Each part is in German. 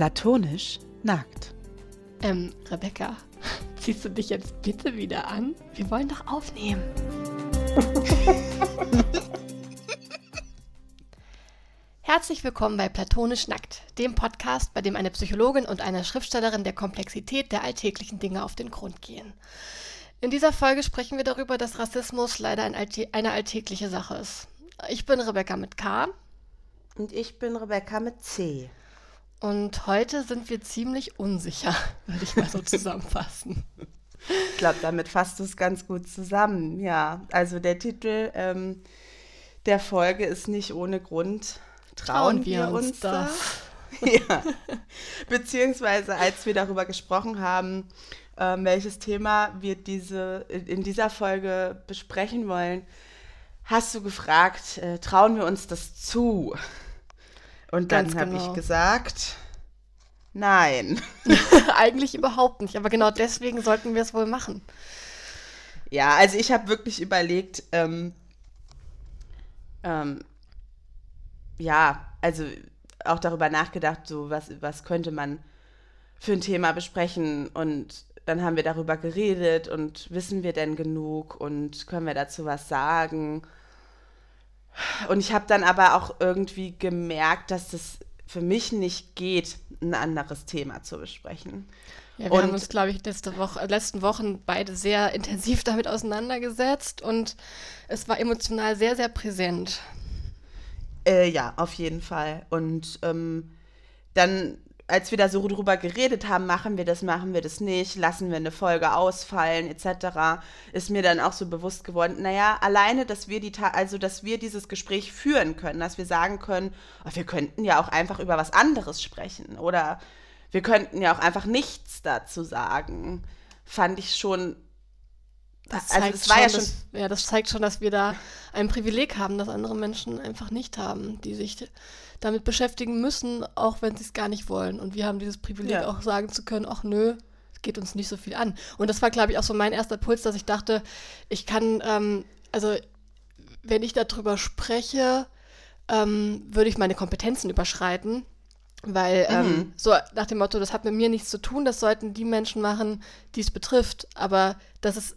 Platonisch nackt. Ähm, Rebecca, ziehst du dich jetzt bitte wieder an? Wir wollen doch aufnehmen. Herzlich willkommen bei Platonisch Nackt, dem Podcast, bei dem eine Psychologin und eine Schriftstellerin der Komplexität der alltäglichen Dinge auf den Grund gehen. In dieser Folge sprechen wir darüber, dass Rassismus leider ein Alltä eine alltägliche Sache ist. Ich bin Rebecca mit K. Und ich bin Rebecca mit C. Und heute sind wir ziemlich unsicher, würde ich mal so zusammenfassen. Ich glaube, damit fasst du es ganz gut zusammen. Ja, also der Titel ähm, der Folge ist nicht ohne Grund. Trauen, Trauen wir, wir, uns das? ja. Beziehungsweise, als wir darüber gesprochen haben, ähm, welches Thema wir diese, in dieser Folge besprechen wollen, hast du gefragt, äh, trauen wir uns das zu? Und dann habe genau. ich gesagt, nein. Eigentlich überhaupt nicht, aber genau deswegen sollten wir es wohl machen. Ja, also ich habe wirklich überlegt, ähm, ähm, ja, also auch darüber nachgedacht, so was, was könnte man für ein Thema besprechen und dann haben wir darüber geredet und wissen wir denn genug und können wir dazu was sagen? Und ich habe dann aber auch irgendwie gemerkt, dass es für mich nicht geht, ein anderes Thema zu besprechen. Ja, wir und, haben uns, glaube ich, letzte Woche, letzten Wochen beide sehr intensiv damit auseinandergesetzt und es war emotional sehr, sehr präsent. Äh, ja, auf jeden Fall. Und ähm, dann als wir da so drüber geredet haben, machen wir das, machen wir das nicht, lassen wir eine Folge ausfallen, etc., ist mir dann auch so bewusst geworden, naja, alleine, dass wir die, also dass wir dieses Gespräch führen können, dass wir sagen können, oh, wir könnten ja auch einfach über was anderes sprechen oder wir könnten ja auch einfach nichts dazu sagen, fand ich schon das also das war schon, ja schon. Dass, ja, das zeigt schon, dass wir da ein Privileg haben, das andere Menschen einfach nicht haben, die sich damit beschäftigen müssen, auch wenn sie es gar nicht wollen. Und wir haben dieses Privileg ja. auch sagen zu können, ach nö, es geht uns nicht so viel an. Und das war, glaube ich, auch so mein erster Puls, dass ich dachte, ich kann, ähm, also wenn ich darüber spreche, ähm, würde ich meine Kompetenzen überschreiten. Weil ähm, mhm. so nach dem Motto, das hat mit mir nichts zu tun, das sollten die Menschen machen, die es betrifft. Aber das ist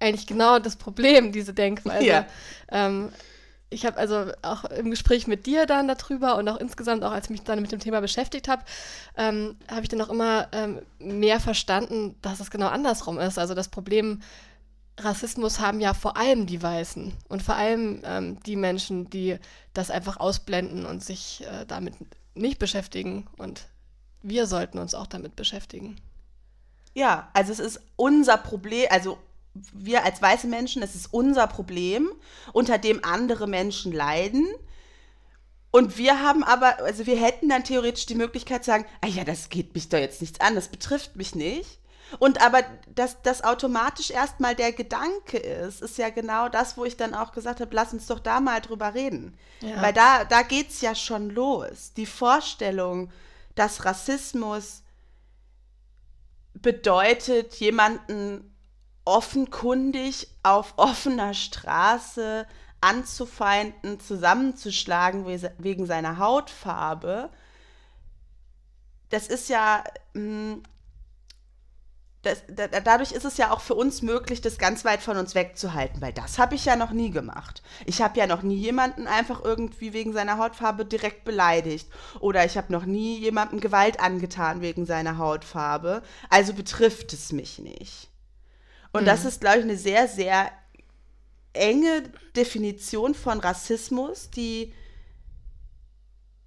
eigentlich genau das Problem, diese Denkweise. Ja. Ähm, ich habe also auch im Gespräch mit dir dann darüber und auch insgesamt, auch als ich mich dann mit dem Thema beschäftigt habe, ähm, habe ich dann auch immer ähm, mehr verstanden, dass es genau andersrum ist. Also das Problem Rassismus haben ja vor allem die Weißen und vor allem ähm, die Menschen, die das einfach ausblenden und sich äh, damit nicht beschäftigen. Und wir sollten uns auch damit beschäftigen. Ja, also es ist unser Problem, also wir als weiße Menschen, es ist unser Problem, unter dem andere Menschen leiden. Und wir haben aber, also wir hätten dann theoretisch die Möglichkeit zu sagen, ah ja, das geht mich doch jetzt nichts an, das betrifft mich nicht. Und aber, dass das automatisch erstmal der Gedanke ist, ist ja genau das, wo ich dann auch gesagt habe, lass uns doch da mal drüber reden. Ja. Weil da, da geht es ja schon los. Die Vorstellung, dass Rassismus bedeutet, jemanden offenkundig auf offener Straße anzufeinden, zusammenzuschlagen wegen seiner Hautfarbe, das ist ja, mm, das, dadurch ist es ja auch für uns möglich, das ganz weit von uns wegzuhalten, weil das habe ich ja noch nie gemacht. Ich habe ja noch nie jemanden einfach irgendwie wegen seiner Hautfarbe direkt beleidigt oder ich habe noch nie jemandem Gewalt angetan wegen seiner Hautfarbe, also betrifft es mich nicht. Und mhm. das ist, glaube ich, eine sehr, sehr enge Definition von Rassismus, die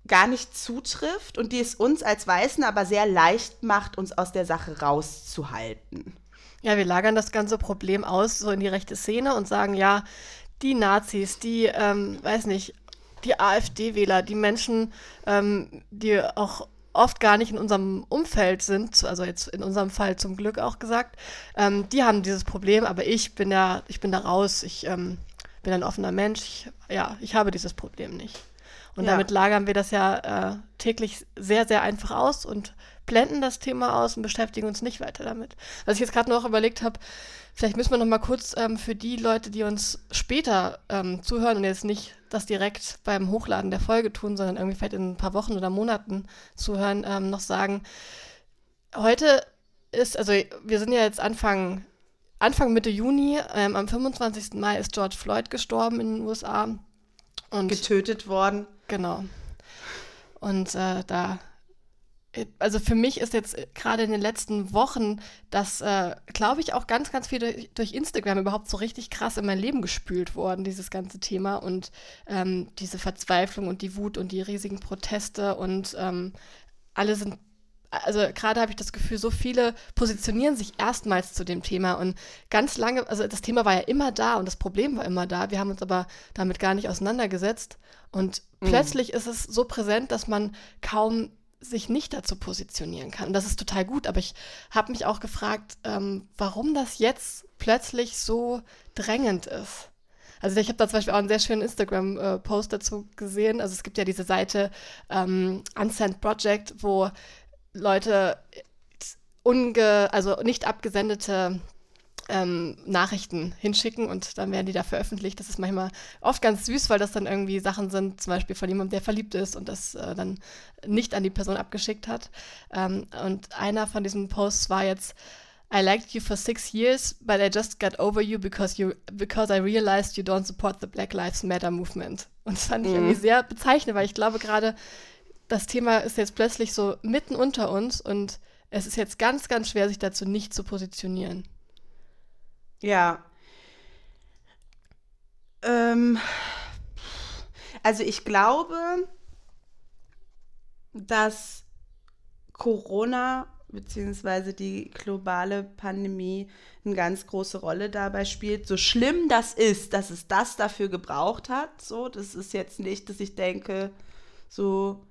gar nicht zutrifft und die es uns als Weißen aber sehr leicht macht, uns aus der Sache rauszuhalten. Ja, wir lagern das ganze Problem aus, so in die rechte Szene und sagen, ja, die Nazis, die, ähm, weiß nicht, die AfD-Wähler, die Menschen, ähm, die auch oft gar nicht in unserem Umfeld sind, also jetzt in unserem Fall zum Glück auch gesagt, ähm, die haben dieses Problem, aber ich bin ja, ich bin da raus, ich ähm, bin ein offener Mensch, ich, ja, ich habe dieses Problem nicht. Und ja. damit lagern wir das ja äh, täglich sehr, sehr einfach aus und blenden das Thema aus und beschäftigen uns nicht weiter damit. Was ich jetzt gerade noch überlegt habe, vielleicht müssen wir noch mal kurz ähm, für die Leute, die uns später ähm, zuhören und jetzt nicht das direkt beim Hochladen der Folge tun, sondern irgendwie vielleicht in ein paar Wochen oder Monaten zuhören, ähm, noch sagen, heute ist, also wir sind ja jetzt Anfang, Anfang Mitte Juni, ähm, am 25. Mai ist George Floyd gestorben in den USA. Und getötet worden. Genau. Und äh, da, also für mich ist jetzt gerade in den letzten Wochen das, äh, glaube ich, auch ganz, ganz viel durch, durch, Instagram überhaupt so richtig krass in mein Leben gespült worden, dieses ganze Thema und ähm, diese Verzweiflung und die Wut und die riesigen Proteste und ähm, alle sind also gerade habe ich das Gefühl, so viele positionieren sich erstmals zu dem Thema und ganz lange, also das Thema war ja immer da und das Problem war immer da. Wir haben uns aber damit gar nicht auseinandergesetzt und mhm. plötzlich ist es so präsent, dass man kaum sich nicht dazu positionieren kann. Das ist total gut, aber ich habe mich auch gefragt, ähm, warum das jetzt plötzlich so drängend ist. Also ich habe da zum Beispiel auch einen sehr schönen Instagram-Post dazu gesehen. Also es gibt ja diese Seite ähm, Unsent Project, wo Leute unge, also nicht abgesendete ähm, Nachrichten hinschicken und dann werden die da veröffentlicht. Das ist manchmal oft ganz süß, weil das dann irgendwie Sachen sind, zum Beispiel von jemandem, der verliebt ist und das äh, dann nicht an die Person abgeschickt hat. Ähm, und einer von diesen Posts war jetzt, I liked you for six years, but I just got over you because you because I realized you don't support the Black Lives Matter movement. Und das fand ich mhm. irgendwie sehr bezeichnend, weil ich glaube gerade das Thema ist jetzt plötzlich so mitten unter uns und es ist jetzt ganz, ganz schwer, sich dazu nicht zu positionieren. Ja. Ähm, also ich glaube, dass Corona bzw. die globale Pandemie eine ganz große Rolle dabei spielt. So schlimm das ist, dass es das dafür gebraucht hat, so, das ist jetzt nicht, dass ich denke, so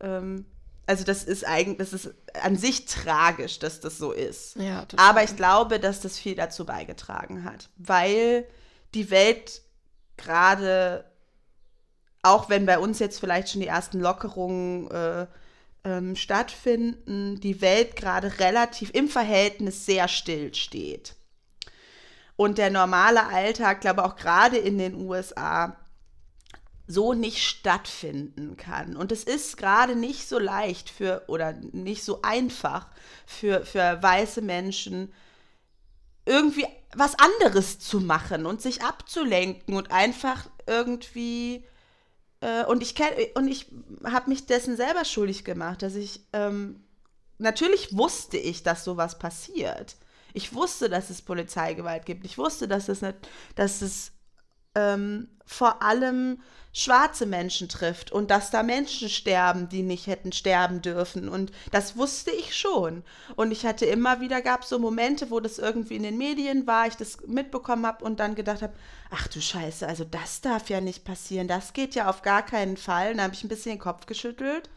ähm, also das ist eigentlich, das ist an sich tragisch, dass das so ist. Ja, Aber ich glaube, dass das viel dazu beigetragen hat, weil die Welt gerade, auch wenn bei uns jetzt vielleicht schon die ersten Lockerungen äh, ähm, stattfinden, die Welt gerade relativ im Verhältnis sehr still steht. Und der normale Alltag, glaube auch gerade in den USA, so nicht stattfinden kann. Und es ist gerade nicht so leicht für oder nicht so einfach für, für weiße Menschen, irgendwie was anderes zu machen und sich abzulenken und einfach irgendwie äh, und ich kenn, und ich habe mich dessen selber schuldig gemacht, dass ich ähm, natürlich wusste ich, dass sowas passiert. Ich wusste, dass es Polizeigewalt gibt. Ich wusste, dass es, nicht, dass es ähm, vor allem schwarze Menschen trifft und dass da Menschen sterben, die nicht hätten sterben dürfen. Und das wusste ich schon. Und ich hatte immer wieder, gab so Momente, wo das irgendwie in den Medien war, ich das mitbekommen habe und dann gedacht habe, ach du Scheiße, also das darf ja nicht passieren, das geht ja auf gar keinen Fall. Und dann habe ich ein bisschen den Kopf geschüttelt.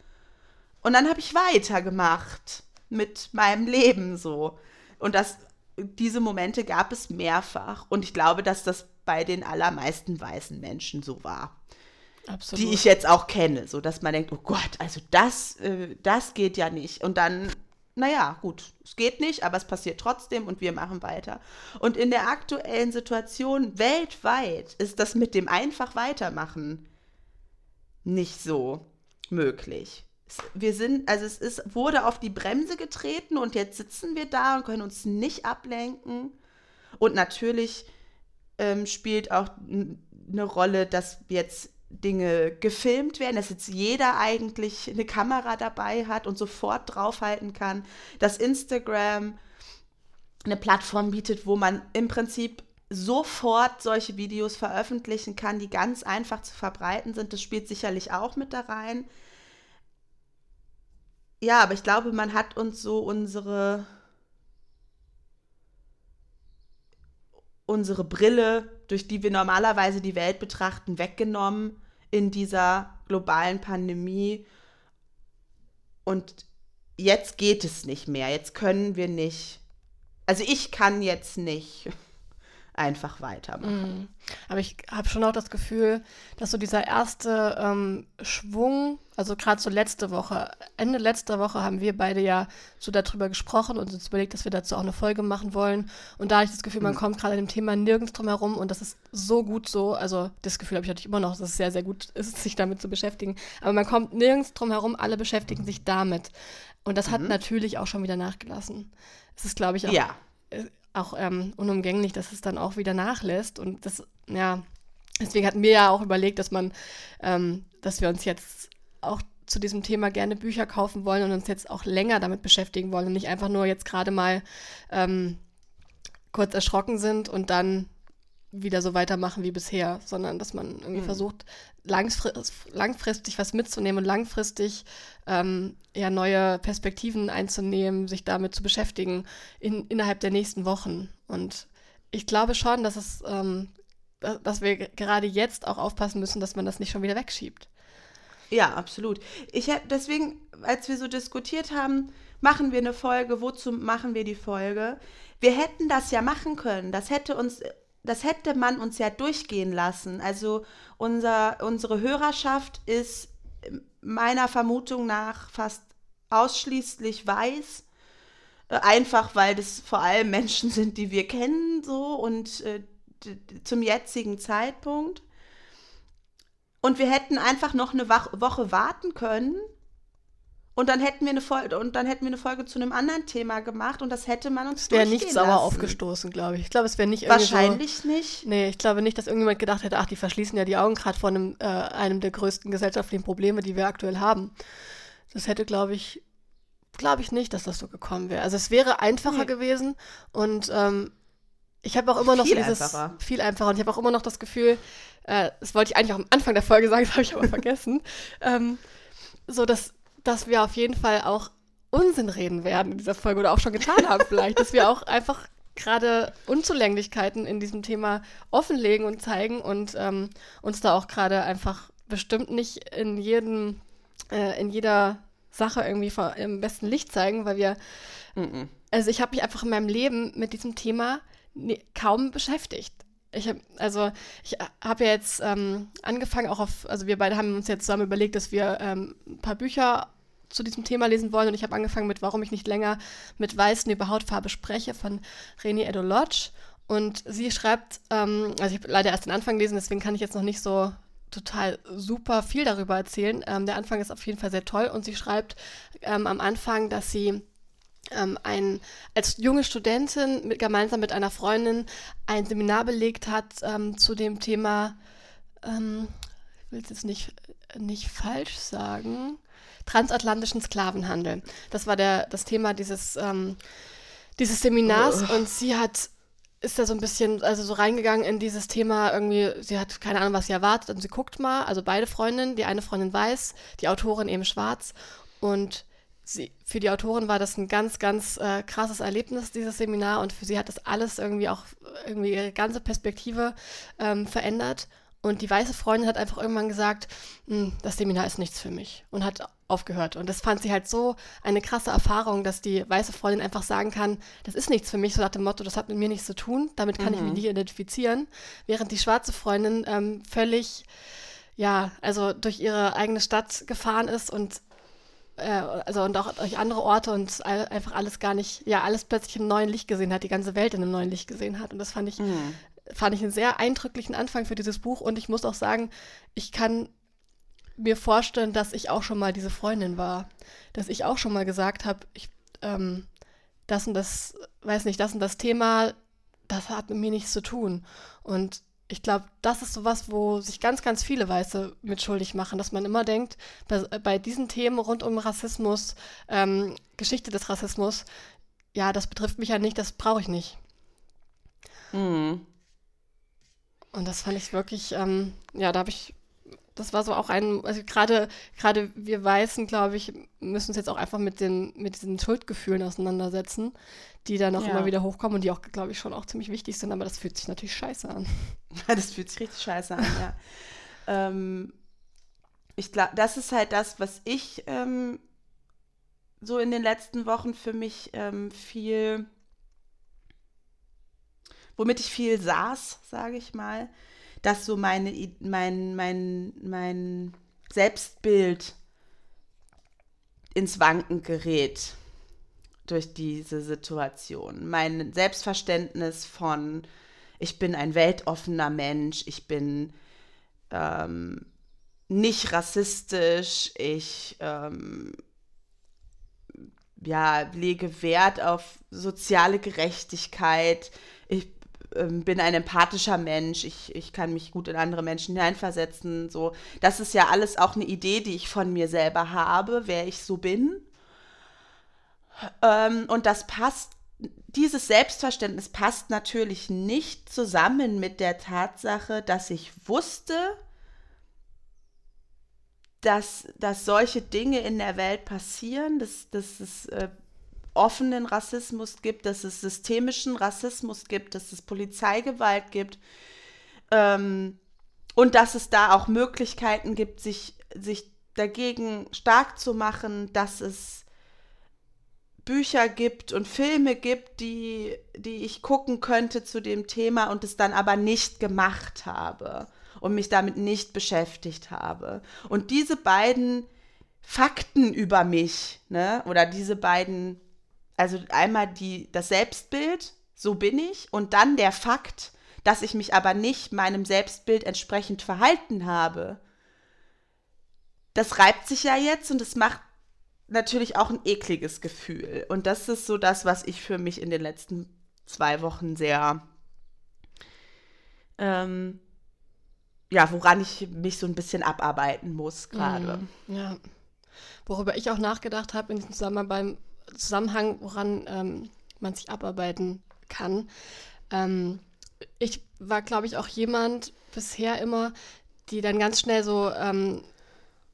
Und dann habe ich weitergemacht mit meinem Leben so. Und das, diese Momente gab es mehrfach. Und ich glaube, dass das bei den allermeisten weißen Menschen so war. Absolut. die ich jetzt auch kenne, so dass man denkt, oh Gott, also das, äh, das geht ja nicht. Und dann, naja, gut, es geht nicht, aber es passiert trotzdem und wir machen weiter. Und in der aktuellen Situation weltweit ist das mit dem einfach weitermachen nicht so möglich. Wir sind, also es ist, wurde auf die Bremse getreten und jetzt sitzen wir da und können uns nicht ablenken. Und natürlich ähm, spielt auch eine Rolle, dass jetzt Dinge gefilmt werden, dass jetzt jeder eigentlich eine Kamera dabei hat und sofort draufhalten kann, dass Instagram eine Plattform bietet, wo man im Prinzip sofort solche Videos veröffentlichen kann, die ganz einfach zu verbreiten sind. Das spielt sicherlich auch mit da rein. Ja, aber ich glaube, man hat uns so unsere unsere Brille, durch die wir normalerweise die Welt betrachten, weggenommen in dieser globalen Pandemie. Und jetzt geht es nicht mehr. Jetzt können wir nicht. Also ich kann jetzt nicht einfach weitermachen. Mhm. Aber ich habe schon auch das Gefühl, dass so dieser erste ähm, Schwung, also gerade so letzte Woche, Ende letzter Woche haben wir beide ja so darüber gesprochen und uns überlegt, dass wir dazu auch eine Folge machen wollen. Und da habe ich das Gefühl, man mhm. kommt gerade dem Thema nirgends drum herum und das ist so gut so. Also das Gefühl habe ich natürlich immer noch, dass es sehr, sehr gut ist, sich damit zu beschäftigen. Aber man kommt nirgends drum herum, alle beschäftigen sich damit. Und das mhm. hat natürlich auch schon wieder nachgelassen. Es ist, glaube ich, auch. Ja äh, auch ähm, unumgänglich, dass es dann auch wieder nachlässt. Und das, ja, deswegen hatten wir ja auch überlegt, dass man, ähm, dass wir uns jetzt auch zu diesem Thema gerne Bücher kaufen wollen und uns jetzt auch länger damit beschäftigen wollen und nicht einfach nur jetzt gerade mal ähm, kurz erschrocken sind und dann wieder so weitermachen wie bisher, sondern dass man irgendwie mhm. versucht, langfristig, was mitzunehmen und langfristig ähm, ja, neue Perspektiven einzunehmen, sich damit zu beschäftigen in, innerhalb der nächsten Wochen. Und ich glaube schon, dass es, ähm, dass wir gerade jetzt auch aufpassen müssen, dass man das nicht schon wieder wegschiebt. Ja, absolut. Ich deswegen, als wir so diskutiert haben, machen wir eine Folge, wozu machen wir die Folge? Wir hätten das ja machen können. Das hätte uns das hätte man uns ja durchgehen lassen. Also unser, unsere Hörerschaft ist meiner Vermutung nach fast ausschließlich weiß. Äh, einfach weil das vor allem Menschen sind, die wir kennen, so und äh, zum jetzigen Zeitpunkt. Und wir hätten einfach noch eine Woche warten können und dann hätten wir eine Folge und dann hätten wir eine Folge zu einem anderen Thema gemacht und das hätte man uns Es wäre nicht sauer lassen. aufgestoßen, glaube ich. Ich glaube, es wäre nicht Wahrscheinlich so, nicht. Nee, ich glaube nicht, dass irgendjemand gedacht hätte, ach, die verschließen ja die Augen gerade vor einem, äh, einem der größten gesellschaftlichen Probleme, die wir aktuell haben. Das hätte, glaube ich, glaube ich nicht, dass das so gekommen wäre. Also es wäre einfacher nee. gewesen und ähm, ich habe auch immer noch viel dieses einfacher. viel einfacher und ich habe auch immer noch das Gefühl, äh, das wollte ich eigentlich auch am Anfang der Folge sagen, das habe ich aber vergessen, ähm, so dass dass wir auf jeden Fall auch Unsinn reden werden in dieser Folge oder auch schon getan haben vielleicht, dass wir auch einfach gerade Unzulänglichkeiten in diesem Thema offenlegen und zeigen und ähm, uns da auch gerade einfach bestimmt nicht in jedem, äh, in jeder Sache irgendwie im besten Licht zeigen, weil wir, mm -mm. also ich habe mich einfach in meinem Leben mit diesem Thema ne, kaum beschäftigt. Ich habe also ich habe ja jetzt ähm, angefangen auch auf, also wir beide haben uns jetzt zusammen überlegt, dass wir ähm, ein paar Bücher zu diesem Thema lesen wollen. Und ich habe angefangen mit Warum ich nicht länger mit Weißen über Hautfarbe spreche von Reni Edolodge. Und sie schreibt, ähm, also ich habe leider erst den Anfang gelesen, deswegen kann ich jetzt noch nicht so total super viel darüber erzählen. Ähm, der Anfang ist auf jeden Fall sehr toll und sie schreibt ähm, am Anfang, dass sie ähm, ein, als junge Studentin mit, gemeinsam mit einer Freundin ein Seminar belegt hat ähm, zu dem Thema, ähm, ich will es jetzt nicht, nicht falsch sagen, transatlantischen Sklavenhandel. Das war der, das Thema dieses, ähm, dieses Seminars oh. und sie hat ist da so ein bisschen, also so reingegangen in dieses Thema irgendwie, sie hat keine Ahnung, was sie erwartet und sie guckt mal, also beide Freundinnen, die eine Freundin weiß, die Autorin eben schwarz und sie, für die Autorin war das ein ganz, ganz äh, krasses Erlebnis, dieses Seminar und für sie hat das alles irgendwie auch irgendwie ihre ganze Perspektive ähm, verändert und die weiße Freundin hat einfach irgendwann gesagt, hm, das Seminar ist nichts für mich und hat aufgehört. Und das fand sie halt so eine krasse Erfahrung, dass die weiße Freundin einfach sagen kann, das ist nichts für mich, so nach dem Motto, das hat mit mir nichts zu tun, damit kann mhm. ich mich mhm. nicht identifizieren. Während die schwarze Freundin ähm, völlig, ja, also durch ihre eigene Stadt gefahren ist und äh, also und auch durch andere Orte und einfach alles gar nicht, ja, alles plötzlich im neuen Licht gesehen hat, die ganze Welt in einem neuen Licht gesehen hat. Und das fand ich mhm fand ich einen sehr eindrücklichen Anfang für dieses Buch und ich muss auch sagen, ich kann mir vorstellen, dass ich auch schon mal diese Freundin war. Dass ich auch schon mal gesagt habe, ich, ähm, das und das, weiß nicht, das und das Thema, das hat mit mir nichts zu tun. Und ich glaube, das ist sowas, wo sich ganz, ganz viele Weiße mitschuldig machen, dass man immer denkt, bei, bei diesen Themen rund um Rassismus, ähm, Geschichte des Rassismus, ja, das betrifft mich ja nicht, das brauche ich nicht. Mhm. Und das fand ich wirklich, ähm, ja, da habe ich, das war so auch ein, also gerade gerade wir Weißen, glaube ich, müssen uns jetzt auch einfach mit den mit diesen Schuldgefühlen auseinandersetzen, die dann auch ja. immer wieder hochkommen und die auch, glaube ich, schon auch ziemlich wichtig sind. Aber das fühlt sich natürlich scheiße an. das fühlt sich richtig scheiße an, ja. ähm, ich glaube, das ist halt das, was ich ähm, so in den letzten Wochen für mich ähm, viel womit ich viel saß, sage ich mal, dass so meine, mein, mein, mein Selbstbild ins Wanken gerät durch diese Situation. Mein Selbstverständnis von, ich bin ein weltoffener Mensch, ich bin ähm, nicht rassistisch, ich ähm, ja, lege Wert auf soziale Gerechtigkeit, ich bin ein empathischer Mensch, ich, ich kann mich gut in andere Menschen hineinversetzen. So. Das ist ja alles auch eine Idee, die ich von mir selber habe, wer ich so bin. Ähm, und das passt, dieses Selbstverständnis passt natürlich nicht zusammen mit der Tatsache, dass ich wusste, dass, dass solche Dinge in der Welt passieren, dass, dass es äh, offenen Rassismus gibt, dass es systemischen Rassismus gibt, dass es Polizeigewalt gibt ähm, und dass es da auch Möglichkeiten gibt, sich, sich dagegen stark zu machen, dass es Bücher gibt und Filme gibt, die, die ich gucken könnte zu dem Thema und es dann aber nicht gemacht habe und mich damit nicht beschäftigt habe. Und diese beiden Fakten über mich, ne, oder diese beiden also einmal die, das Selbstbild, so bin ich, und dann der Fakt, dass ich mich aber nicht meinem Selbstbild entsprechend verhalten habe. Das reibt sich ja jetzt und es macht natürlich auch ein ekliges Gefühl. Und das ist so das, was ich für mich in den letzten zwei Wochen sehr, ähm, ja, woran ich mich so ein bisschen abarbeiten muss gerade. Mm, ja. Worüber ich auch nachgedacht habe in diesem Zusammenhang Zusammenhang, woran ähm, man sich abarbeiten kann. Ähm, ich war, glaube ich, auch jemand bisher immer, die dann ganz schnell so, ähm,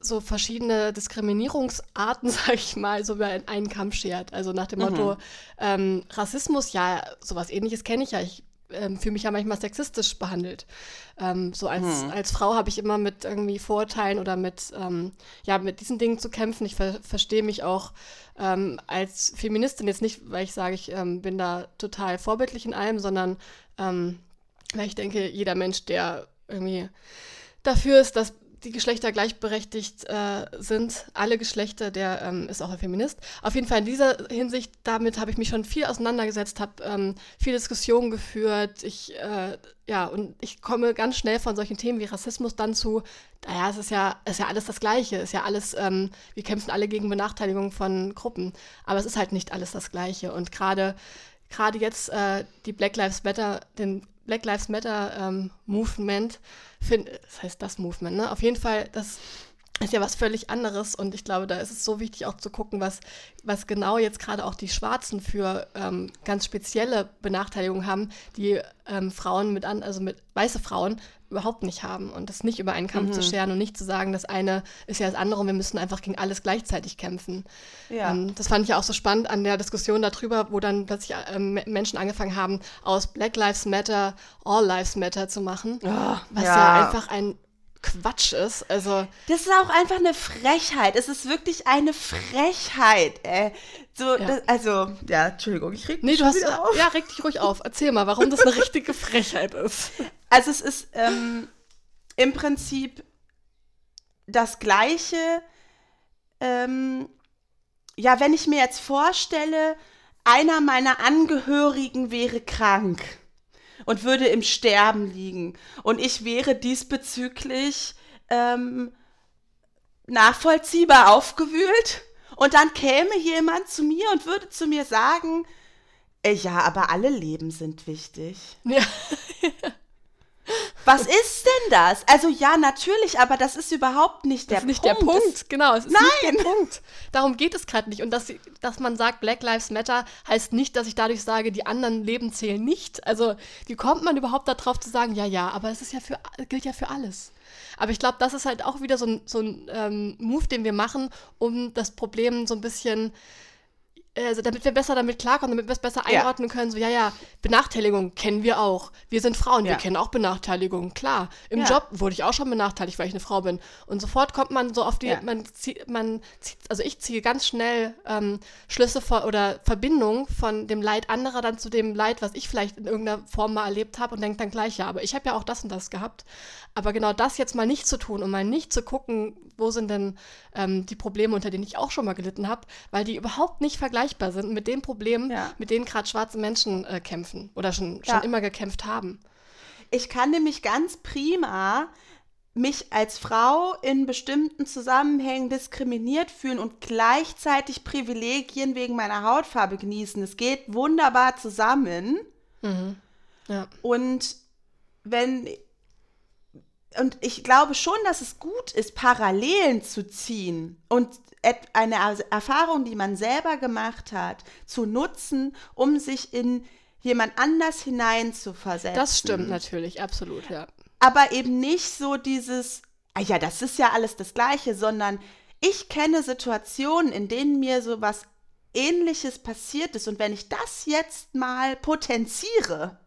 so verschiedene Diskriminierungsarten, sag ich mal, so über einen Kamm schert. Also nach dem mhm. Motto, ähm, Rassismus, ja, sowas ähnliches kenne ich ja. Ich ähm, fühle mich ja manchmal sexistisch behandelt. Ähm, so als, hm. als Frau habe ich immer mit irgendwie Vorurteilen oder mit, ähm, ja, mit diesen Dingen zu kämpfen. Ich ver verstehe mich auch ähm, als Feministin jetzt nicht, weil ich sage, ich ähm, bin da total vorbildlich in allem, sondern ähm, weil ich denke, jeder Mensch, der irgendwie dafür ist, dass die Geschlechter gleichberechtigt äh, sind, alle Geschlechter, der ähm, ist auch ein Feminist. Auf jeden Fall in dieser Hinsicht, damit habe ich mich schon viel auseinandergesetzt, habe ähm, viele Diskussionen geführt. Ich, äh, ja, und ich komme ganz schnell von solchen Themen wie Rassismus dann zu, naja, es ist ja, ist ja alles das Gleiche, es ist ja alles, ähm, wir kämpfen alle gegen Benachteiligung von Gruppen, aber es ist halt nicht alles das Gleiche. Und gerade gerade jetzt äh, die Black Lives Matter, den Black Lives Matter ähm, Movement, find, das heißt das Movement, ne? Auf jeden Fall, das ist ja was völlig anderes und ich glaube, da ist es so wichtig auch zu gucken, was, was genau jetzt gerade auch die Schwarzen für ähm, ganz spezielle Benachteiligungen haben, die ähm, Frauen mit an, also mit weiße Frauen überhaupt nicht haben und das nicht über einen Kampf mhm. zu scheren und nicht zu sagen, das eine ist ja das andere und wir müssen einfach gegen alles gleichzeitig kämpfen. Ja. Ähm, das fand ich ja auch so spannend an der Diskussion darüber, wo dann plötzlich ähm, Menschen angefangen haben, aus Black Lives Matter All Lives Matter zu machen, oh, was ja. ja einfach ein Quatsch ist. Also das ist auch einfach eine Frechheit. Es ist wirklich eine Frechheit. Ey. So, ja. das, also, ja, Entschuldigung, ich reg nee, du hast, auf. Ja, reg dich ruhig auf. Erzähl mal, warum das eine richtige Frechheit ist. Also es ist ähm, im Prinzip das Gleiche. Ähm, ja, wenn ich mir jetzt vorstelle, einer meiner Angehörigen wäre krank und würde im Sterben liegen. Und ich wäre diesbezüglich ähm, nachvollziehbar aufgewühlt. Und dann käme jemand zu mir und würde zu mir sagen, äh, ja, aber alle Leben sind wichtig. Ja. Was ist denn das? Also ja, natürlich, aber das ist überhaupt nicht der Punkt. Das ist nicht der Punkt, das, genau. Es ist nein. nicht der Punkt. Darum geht es gerade nicht. Und dass, dass man sagt, Black Lives Matter, heißt nicht, dass ich dadurch sage, die anderen Leben zählen nicht. Also wie kommt man überhaupt darauf zu sagen, ja, ja, aber es ist ja für, gilt ja für alles. Aber ich glaube, das ist halt auch wieder so ein, so ein ähm, Move, den wir machen, um das Problem so ein bisschen also damit wir besser damit klarkommen, damit wir es besser einordnen ja. können, so, ja, ja, Benachteiligung kennen wir auch. Wir sind Frauen, ja. wir kennen auch Benachteiligung, klar. Im ja. Job wurde ich auch schon benachteiligt, weil ich eine Frau bin. Und sofort kommt man so auf die, man zieht, man zieht, also ich ziehe ganz schnell ähm, Schlüsse vor, oder Verbindungen von dem Leid anderer dann zu dem Leid, was ich vielleicht in irgendeiner Form mal erlebt habe und denke dann gleich, ja, aber ich habe ja auch das und das gehabt. Aber genau das jetzt mal nicht zu tun und mal nicht zu gucken, wo sind denn ähm, die Probleme, unter denen ich auch schon mal gelitten habe, weil die überhaupt nicht vergleichbar sind mit den Problemen, ja. mit denen gerade schwarze Menschen äh, kämpfen oder schon, schon ja. immer gekämpft haben. Ich kann nämlich ganz prima mich als Frau in bestimmten Zusammenhängen diskriminiert fühlen und gleichzeitig Privilegien wegen meiner Hautfarbe genießen. Es geht wunderbar zusammen. Mhm. Ja. Und wenn und ich glaube schon, dass es gut ist, Parallelen zu ziehen und eine Erfahrung, die man selber gemacht hat, zu nutzen, um sich in jemand anders hineinzuversetzen. Das stimmt natürlich, absolut, ja. Aber eben nicht so dieses, ah ja, das ist ja alles das Gleiche, sondern ich kenne Situationen, in denen mir so was Ähnliches passiert ist. Und wenn ich das jetzt mal potenziere,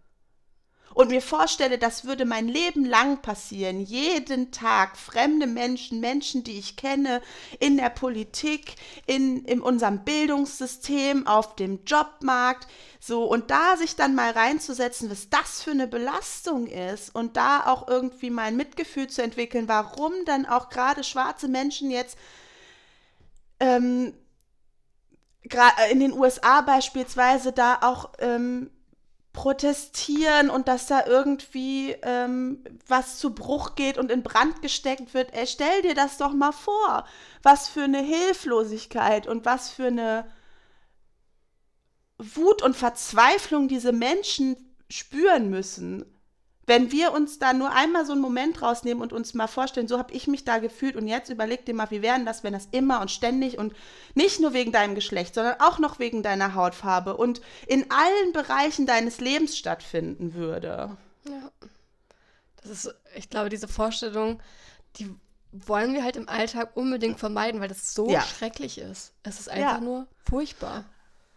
und mir vorstelle, das würde mein Leben lang passieren, jeden Tag, fremde Menschen, Menschen, die ich kenne, in der Politik, in, in unserem Bildungssystem, auf dem Jobmarkt, so, und da sich dann mal reinzusetzen, was das für eine Belastung ist und da auch irgendwie mal ein Mitgefühl zu entwickeln, warum dann auch gerade schwarze Menschen jetzt ähm, in den USA beispielsweise da auch ähm, protestieren und dass da irgendwie ähm, was zu Bruch geht und in Brand gesteckt wird. Ey, stell dir das doch mal vor, was für eine Hilflosigkeit und was für eine Wut und Verzweiflung diese Menschen spüren müssen wenn wir uns da nur einmal so einen Moment rausnehmen und uns mal vorstellen, so habe ich mich da gefühlt und jetzt überleg dir mal, wie wäre das, wenn das immer und ständig und nicht nur wegen deinem Geschlecht, sondern auch noch wegen deiner Hautfarbe und in allen Bereichen deines Lebens stattfinden würde. Ja. Das ist, ich glaube, diese Vorstellung, die wollen wir halt im Alltag unbedingt vermeiden, weil das so ja. schrecklich ist. Es ist einfach ja. nur furchtbar.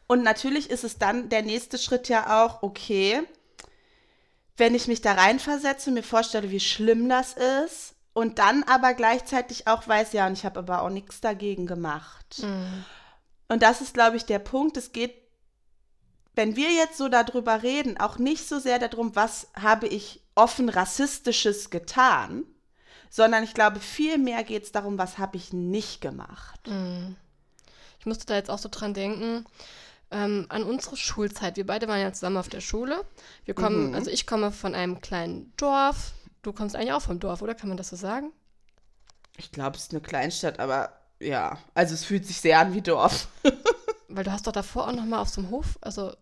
Und natürlich ist es dann der nächste Schritt ja auch, okay, wenn ich mich da reinversetze und mir vorstelle, wie schlimm das ist und dann aber gleichzeitig auch weiß, ja, und ich habe aber auch nichts dagegen gemacht. Mhm. Und das ist, glaube ich, der Punkt. Es geht, wenn wir jetzt so darüber reden, auch nicht so sehr darum, was habe ich offen rassistisches getan, sondern ich glaube, viel mehr geht es darum, was habe ich nicht gemacht. Mhm. Ich musste da jetzt auch so dran denken ähm, an unsere Schulzeit. Wir beide waren ja zusammen auf der Schule. Wir kommen, mhm. also ich komme von einem kleinen Dorf. Du kommst eigentlich auch vom Dorf, oder? Kann man das so sagen? Ich glaube, es ist eine Kleinstadt, aber ja, also es fühlt sich sehr an wie Dorf. Weil du hast doch davor auch noch mal auf so einem Hof, also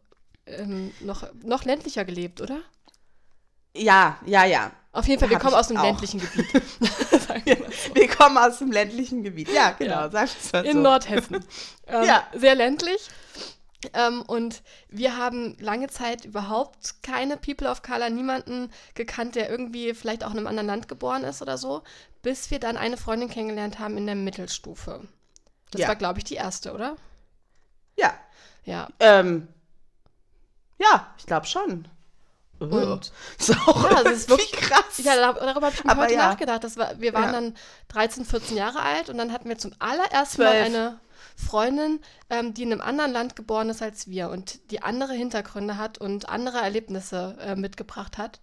ähm, noch, noch ländlicher gelebt, oder? Ja, ja, ja. Auf jeden Fall, wir kommen aus dem auch. ländlichen Gebiet. wir, so. wir, kommen aus dem ländlichen Gebiet. Ja, genau. Ja. Sag mal In so. Nordhessen. Ähm, ja. Sehr ländlich. Ähm, und wir haben lange Zeit überhaupt keine People of Color, niemanden gekannt, der irgendwie vielleicht auch in einem anderen Land geboren ist oder so, bis wir dann eine Freundin kennengelernt haben in der Mittelstufe. Das ja. war, glaube ich, die erste, oder? Ja. Ja. Ähm, ja, ich glaube schon. Und so, ja, das ist wirklich krass. Ja, darüber habe ich mir heute ja. nachgedacht. Das war, wir waren ja. dann 13, 14 Jahre alt und dann hatten wir zum allerersten 12. Mal eine Freundin, ähm, die in einem anderen Land geboren ist als wir und die andere Hintergründe hat und andere Erlebnisse äh, mitgebracht hat.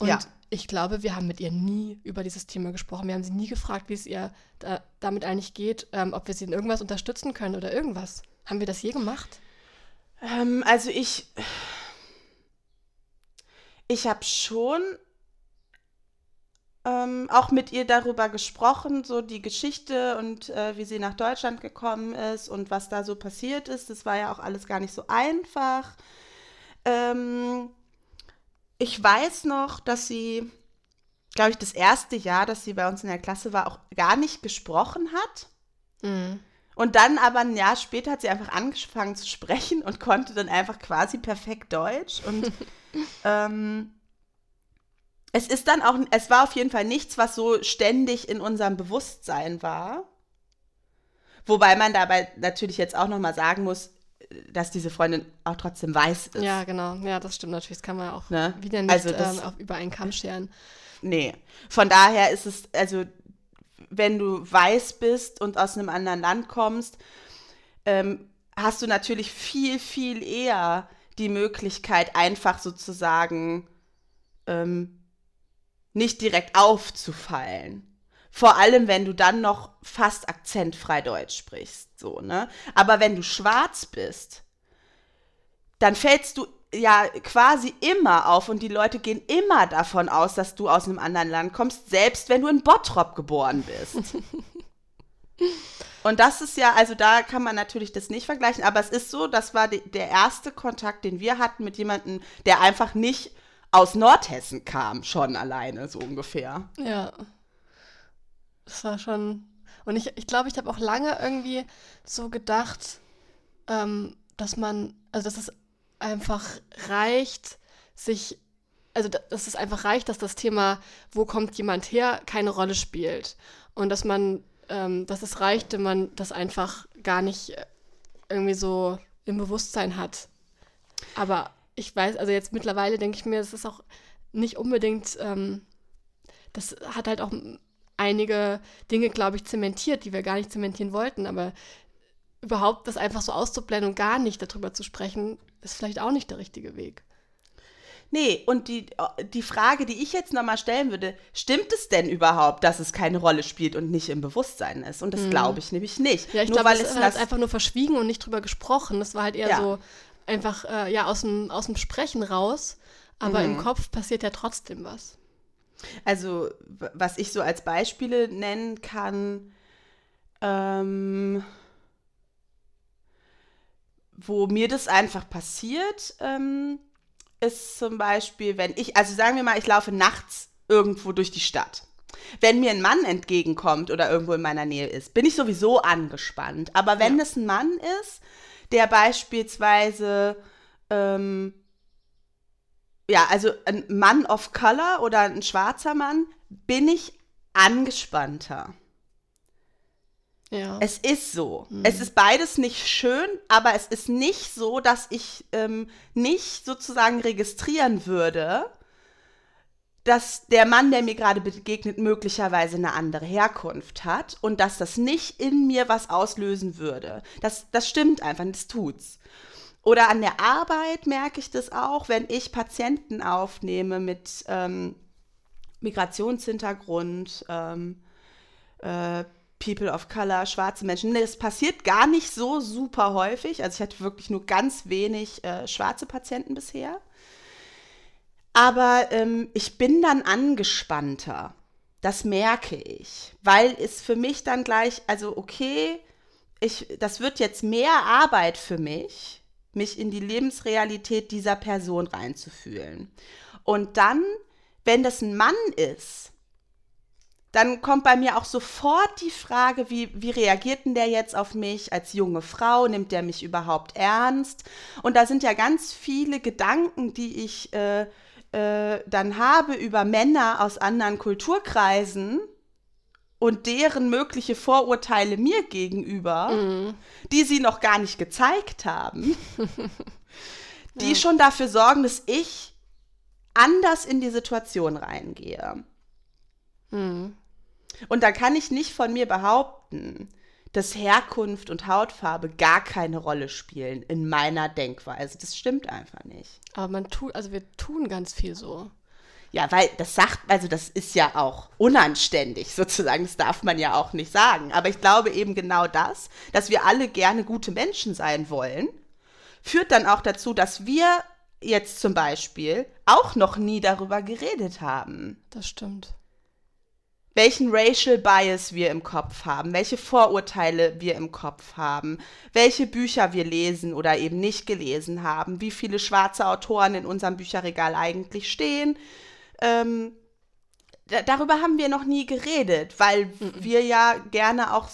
Und ja. ich glaube, wir haben mit ihr nie über dieses Thema gesprochen. Wir haben sie nie gefragt, wie es ihr da, damit eigentlich geht, ähm, ob wir sie in irgendwas unterstützen können oder irgendwas. Haben wir das je gemacht? Ähm, also ich, ich habe schon ähm, auch mit ihr darüber gesprochen, so die Geschichte und äh, wie sie nach Deutschland gekommen ist und was da so passiert ist. Das war ja auch alles gar nicht so einfach. Ähm, ich weiß noch, dass sie, glaube ich, das erste Jahr, dass sie bei uns in der Klasse war, auch gar nicht gesprochen hat. Mhm. Und dann aber ein Jahr später hat sie einfach angefangen zu sprechen und konnte dann einfach quasi perfekt Deutsch. Und ähm, es ist dann auch, es war auf jeden Fall nichts, was so ständig in unserem Bewusstsein war. Wobei man dabei natürlich jetzt auch nochmal sagen muss, dass diese Freundin auch trotzdem weiß ist. Ja, genau. Ja, das stimmt natürlich. Das kann man auch ne? wieder nicht also das, ähm, über einen Kamm scheren. Nee. Von daher ist es, also wenn du weiß bist und aus einem anderen Land kommst, ähm, hast du natürlich viel, viel eher die Möglichkeit, einfach sozusagen ähm, nicht direkt aufzufallen. Vor allem, wenn du dann noch fast akzentfrei Deutsch sprichst, so, ne? Aber wenn du schwarz bist, dann fällst du ja quasi immer auf und die Leute gehen immer davon aus, dass du aus einem anderen Land kommst, selbst wenn du in Bottrop geboren bist. und das ist ja, also da kann man natürlich das nicht vergleichen, aber es ist so, das war die, der erste Kontakt, den wir hatten mit jemandem, der einfach nicht aus Nordhessen kam, schon alleine, so ungefähr. Ja. Das war schon. Und ich glaube, ich, glaub, ich habe auch lange irgendwie so gedacht, ähm, dass man, also dass es einfach reicht, sich, also dass es einfach reicht, dass das Thema, wo kommt jemand her, keine Rolle spielt. Und dass man, ähm, dass es reicht, wenn man das einfach gar nicht äh, irgendwie so im Bewusstsein hat. Aber ich weiß, also jetzt mittlerweile denke ich mir, es ist auch nicht unbedingt, ähm, das hat halt auch einige Dinge, glaube ich, zementiert, die wir gar nicht zementieren wollten. Aber überhaupt das einfach so auszublenden und gar nicht darüber zu sprechen, ist vielleicht auch nicht der richtige Weg. Nee, und die, die Frage, die ich jetzt nochmal stellen würde, stimmt es denn überhaupt, dass es keine Rolle spielt und nicht im Bewusstsein ist? Und das mhm. glaube ich nämlich nicht. Ja, ich glaube, es ist halt einfach nur verschwiegen und nicht drüber gesprochen. Das war halt eher ja. so einfach äh, ja, aus, dem, aus dem Sprechen raus, aber mhm. im Kopf passiert ja trotzdem was. Also, was ich so als Beispiele nennen kann, ähm, wo mir das einfach passiert, ähm, ist zum Beispiel, wenn ich, also sagen wir mal, ich laufe nachts irgendwo durch die Stadt. Wenn mir ein Mann entgegenkommt oder irgendwo in meiner Nähe ist, bin ich sowieso angespannt. Aber wenn ja. es ein Mann ist, der beispielsweise ähm, ja, also ein Mann of Color oder ein schwarzer Mann, bin ich angespannter. Ja. Es ist so. Mhm. Es ist beides nicht schön, aber es ist nicht so, dass ich ähm, nicht sozusagen registrieren würde, dass der Mann, der mir gerade begegnet, möglicherweise eine andere Herkunft hat und dass das nicht in mir was auslösen würde. Das, das stimmt einfach, das tut's. Oder an der Arbeit merke ich das auch, wenn ich Patienten aufnehme mit ähm, Migrationshintergrund, ähm, äh, People of Color, schwarze Menschen. Das passiert gar nicht so super häufig. Also ich hatte wirklich nur ganz wenig äh, schwarze Patienten bisher. Aber ähm, ich bin dann angespannter. Das merke ich, weil es für mich dann gleich, also okay, ich, das wird jetzt mehr Arbeit für mich, mich in die Lebensrealität dieser Person reinzufühlen. Und dann, wenn das ein Mann ist, dann kommt bei mir auch sofort die Frage, wie, wie reagiert denn der jetzt auf mich als junge Frau? Nimmt der mich überhaupt ernst? Und da sind ja ganz viele Gedanken, die ich äh, äh, dann habe über Männer aus anderen Kulturkreisen, und deren mögliche Vorurteile mir gegenüber, mhm. die sie noch gar nicht gezeigt haben, die ja. schon dafür sorgen, dass ich anders in die Situation reingehe. Mhm. Und da kann ich nicht von mir behaupten, dass Herkunft und Hautfarbe gar keine Rolle spielen in meiner Denkweise. Das stimmt einfach nicht. Aber man tut, also wir tun ganz viel so. Ja, weil das sagt, also das ist ja auch unanständig sozusagen, das darf man ja auch nicht sagen. Aber ich glaube eben genau das, dass wir alle gerne gute Menschen sein wollen, führt dann auch dazu, dass wir jetzt zum Beispiel auch noch nie darüber geredet haben. Das stimmt. Welchen Racial Bias wir im Kopf haben, welche Vorurteile wir im Kopf haben, welche Bücher wir lesen oder eben nicht gelesen haben, wie viele schwarze Autoren in unserem Bücherregal eigentlich stehen, ähm, darüber haben wir noch nie geredet, weil mhm. wir ja gerne auch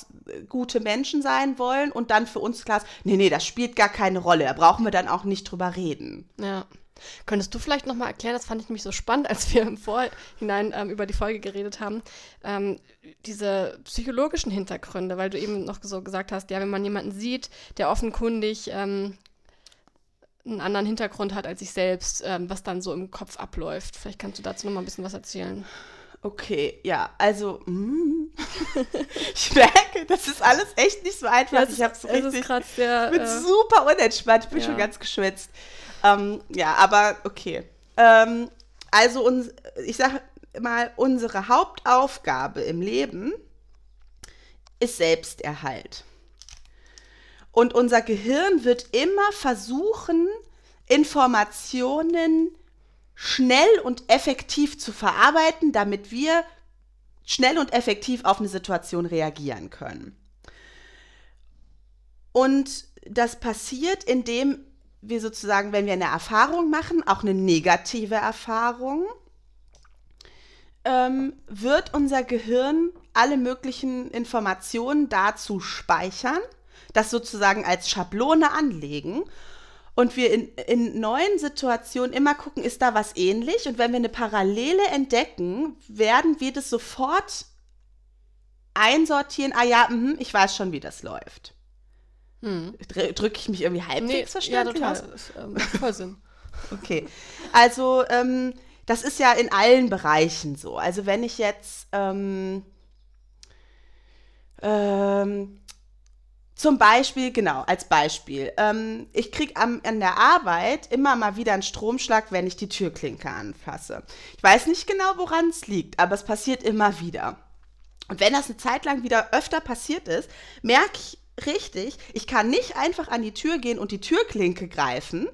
gute Menschen sein wollen und dann für uns klar ist, nee, nee, das spielt gar keine Rolle, da brauchen wir dann auch nicht drüber reden. Ja. Könntest du vielleicht nochmal erklären, das fand ich nämlich so spannend, als wir im Vorhinein ähm, über die Folge geredet haben, ähm, diese psychologischen Hintergründe, weil du eben noch so gesagt hast, ja, wenn man jemanden sieht, der offenkundig ähm, einen anderen Hintergrund hat als ich selbst, ähm, was dann so im Kopf abläuft. Vielleicht kannst du dazu nochmal ein bisschen was erzählen. Okay, ja, also mm, ich merke, das ist alles echt nicht so einfach. ich habe so richtig, sehr, ich bin äh, super unentspannt, ich bin ja. schon ganz geschwitzt. Ähm, ja, aber okay. Ähm, also uns, ich sage mal, unsere Hauptaufgabe im Leben ist Selbsterhalt. Und unser Gehirn wird immer versuchen, Informationen schnell und effektiv zu verarbeiten, damit wir schnell und effektiv auf eine Situation reagieren können. Und das passiert, indem wir sozusagen, wenn wir eine Erfahrung machen, auch eine negative Erfahrung, ähm, wird unser Gehirn alle möglichen Informationen dazu speichern, das sozusagen als Schablone anlegen und wir in, in neuen Situationen immer gucken, ist da was ähnlich? Und wenn wir eine Parallele entdecken, werden wir das sofort einsortieren. Ah ja, mh, ich weiß schon, wie das läuft. Hm. Drücke ich mich irgendwie halbwegs nee, verständlich ja, total. aus? Ähm, voll Sinn. okay. Also, ähm, das ist ja in allen Bereichen so. Also, wenn ich jetzt ähm, ähm, zum Beispiel, genau, als Beispiel. Ähm, ich kriege an der Arbeit immer mal wieder einen Stromschlag, wenn ich die Türklinke anfasse. Ich weiß nicht genau, woran es liegt, aber es passiert immer wieder. Und wenn das eine Zeit lang wieder öfter passiert ist, merke ich richtig, ich kann nicht einfach an die Tür gehen und die Türklinke greifen,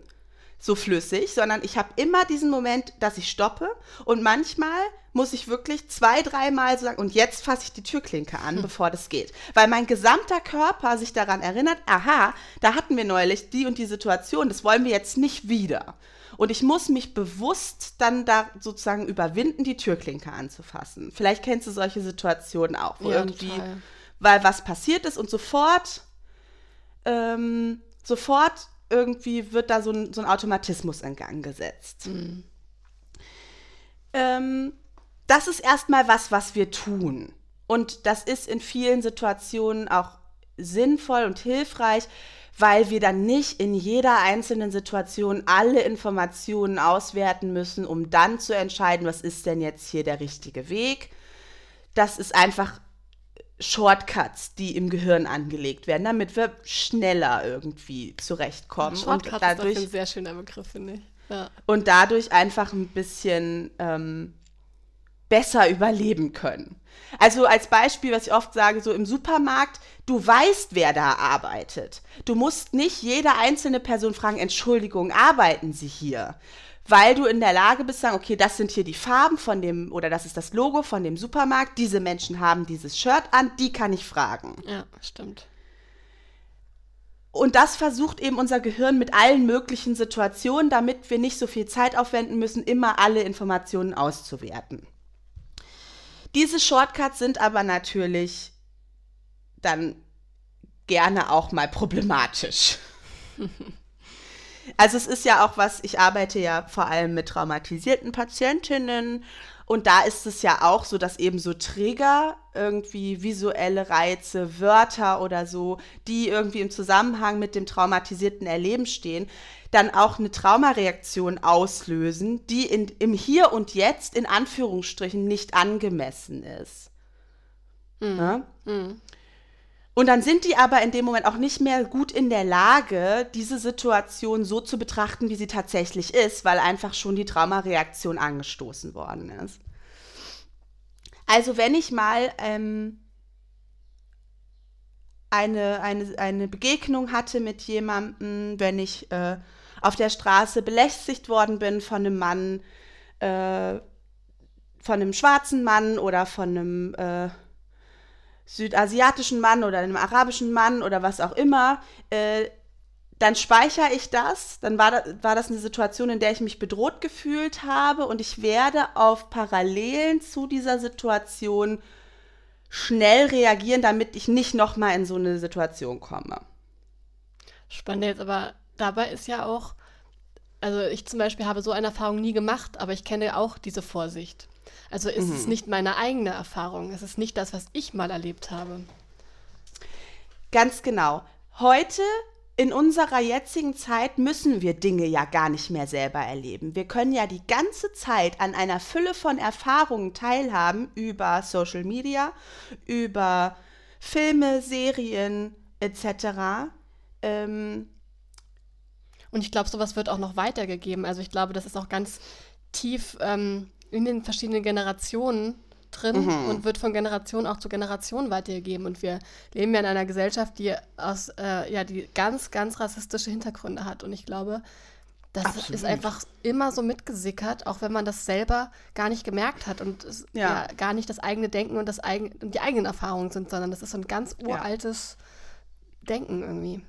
so flüssig, sondern ich habe immer diesen Moment, dass ich stoppe und manchmal muss ich wirklich zwei, dreimal sagen, und jetzt fasse ich die Türklinke an, hm. bevor das geht. Weil mein gesamter Körper sich daran erinnert, aha, da hatten wir neulich die und die Situation, das wollen wir jetzt nicht wieder. Und ich muss mich bewusst dann da sozusagen überwinden, die Türklinke anzufassen. Vielleicht kennst du solche Situationen auch, wo ja, irgendwie, total. Weil was passiert ist und sofort, ähm, sofort irgendwie wird da so ein, so ein Automatismus in Gang gesetzt. Mhm. Ähm, das ist erstmal was, was wir tun. Und das ist in vielen Situationen auch sinnvoll und hilfreich, weil wir dann nicht in jeder einzelnen Situation alle Informationen auswerten müssen, um dann zu entscheiden, was ist denn jetzt hier der richtige Weg. Das ist einfach Shortcuts, die im Gehirn angelegt werden, damit wir schneller irgendwie zurechtkommen. Shortcuts und dadurch, ist ein sehr schöner Begriff, finde ich. Ja. Und dadurch einfach ein bisschen ähm, besser überleben können. Also als Beispiel, was ich oft sage, so im Supermarkt, du weißt, wer da arbeitet. Du musst nicht jede einzelne Person fragen, Entschuldigung, arbeiten Sie hier? Weil du in der Lage bist, sagen, okay, das sind hier die Farben von dem, oder das ist das Logo von dem Supermarkt, diese Menschen haben dieses Shirt an, die kann ich fragen. Ja, stimmt. Und das versucht eben unser Gehirn mit allen möglichen Situationen, damit wir nicht so viel Zeit aufwenden müssen, immer alle Informationen auszuwerten. Diese Shortcuts sind aber natürlich dann gerne auch mal problematisch. Also es ist ja auch was, ich arbeite ja vor allem mit traumatisierten Patientinnen und da ist es ja auch so, dass eben so Trigger, irgendwie visuelle Reize, Wörter oder so, die irgendwie im Zusammenhang mit dem traumatisierten Erleben stehen, dann auch eine Traumareaktion auslösen, die in, im Hier und Jetzt in Anführungsstrichen nicht angemessen ist. Mhm. Ja? Mhm. Und dann sind die aber in dem Moment auch nicht mehr gut in der Lage, diese Situation so zu betrachten, wie sie tatsächlich ist, weil einfach schon die Traumareaktion angestoßen worden ist. Also wenn ich mal ähm, eine, eine, eine Begegnung hatte mit jemandem, wenn ich äh, auf der Straße belästigt worden bin von einem Mann, äh, von einem schwarzen Mann oder von einem äh, südasiatischen Mann oder einem arabischen Mann oder was auch immer, äh, dann speichere ich das. Dann war, da, war das eine Situation, in der ich mich bedroht gefühlt habe und ich werde auf Parallelen zu dieser Situation schnell reagieren, damit ich nicht nochmal in so eine Situation komme. Spannend jetzt, aber dabei ist ja auch also ich zum Beispiel habe so eine Erfahrung nie gemacht, aber ich kenne auch diese Vorsicht. Also ist mhm. es nicht meine eigene Erfahrung, es ist nicht das, was ich mal erlebt habe. Ganz genau. Heute in unserer jetzigen Zeit müssen wir Dinge ja gar nicht mehr selber erleben. Wir können ja die ganze Zeit an einer Fülle von Erfahrungen teilhaben über Social Media, über Filme, Serien etc. Ähm und ich glaube, sowas wird auch noch weitergegeben. Also ich glaube, das ist auch ganz tief ähm, in den verschiedenen Generationen drin mhm. und wird von Generation auch zu Generation weitergegeben. Und wir leben ja in einer Gesellschaft, die aus, äh, ja, die ganz, ganz rassistische Hintergründe hat. Und ich glaube, das Absolut. ist einfach immer so mitgesickert, auch wenn man das selber gar nicht gemerkt hat und es ja. ja gar nicht das eigene Denken und das eigen, die eigenen Erfahrungen sind, sondern das ist so ein ganz uraltes ja. Denken irgendwie.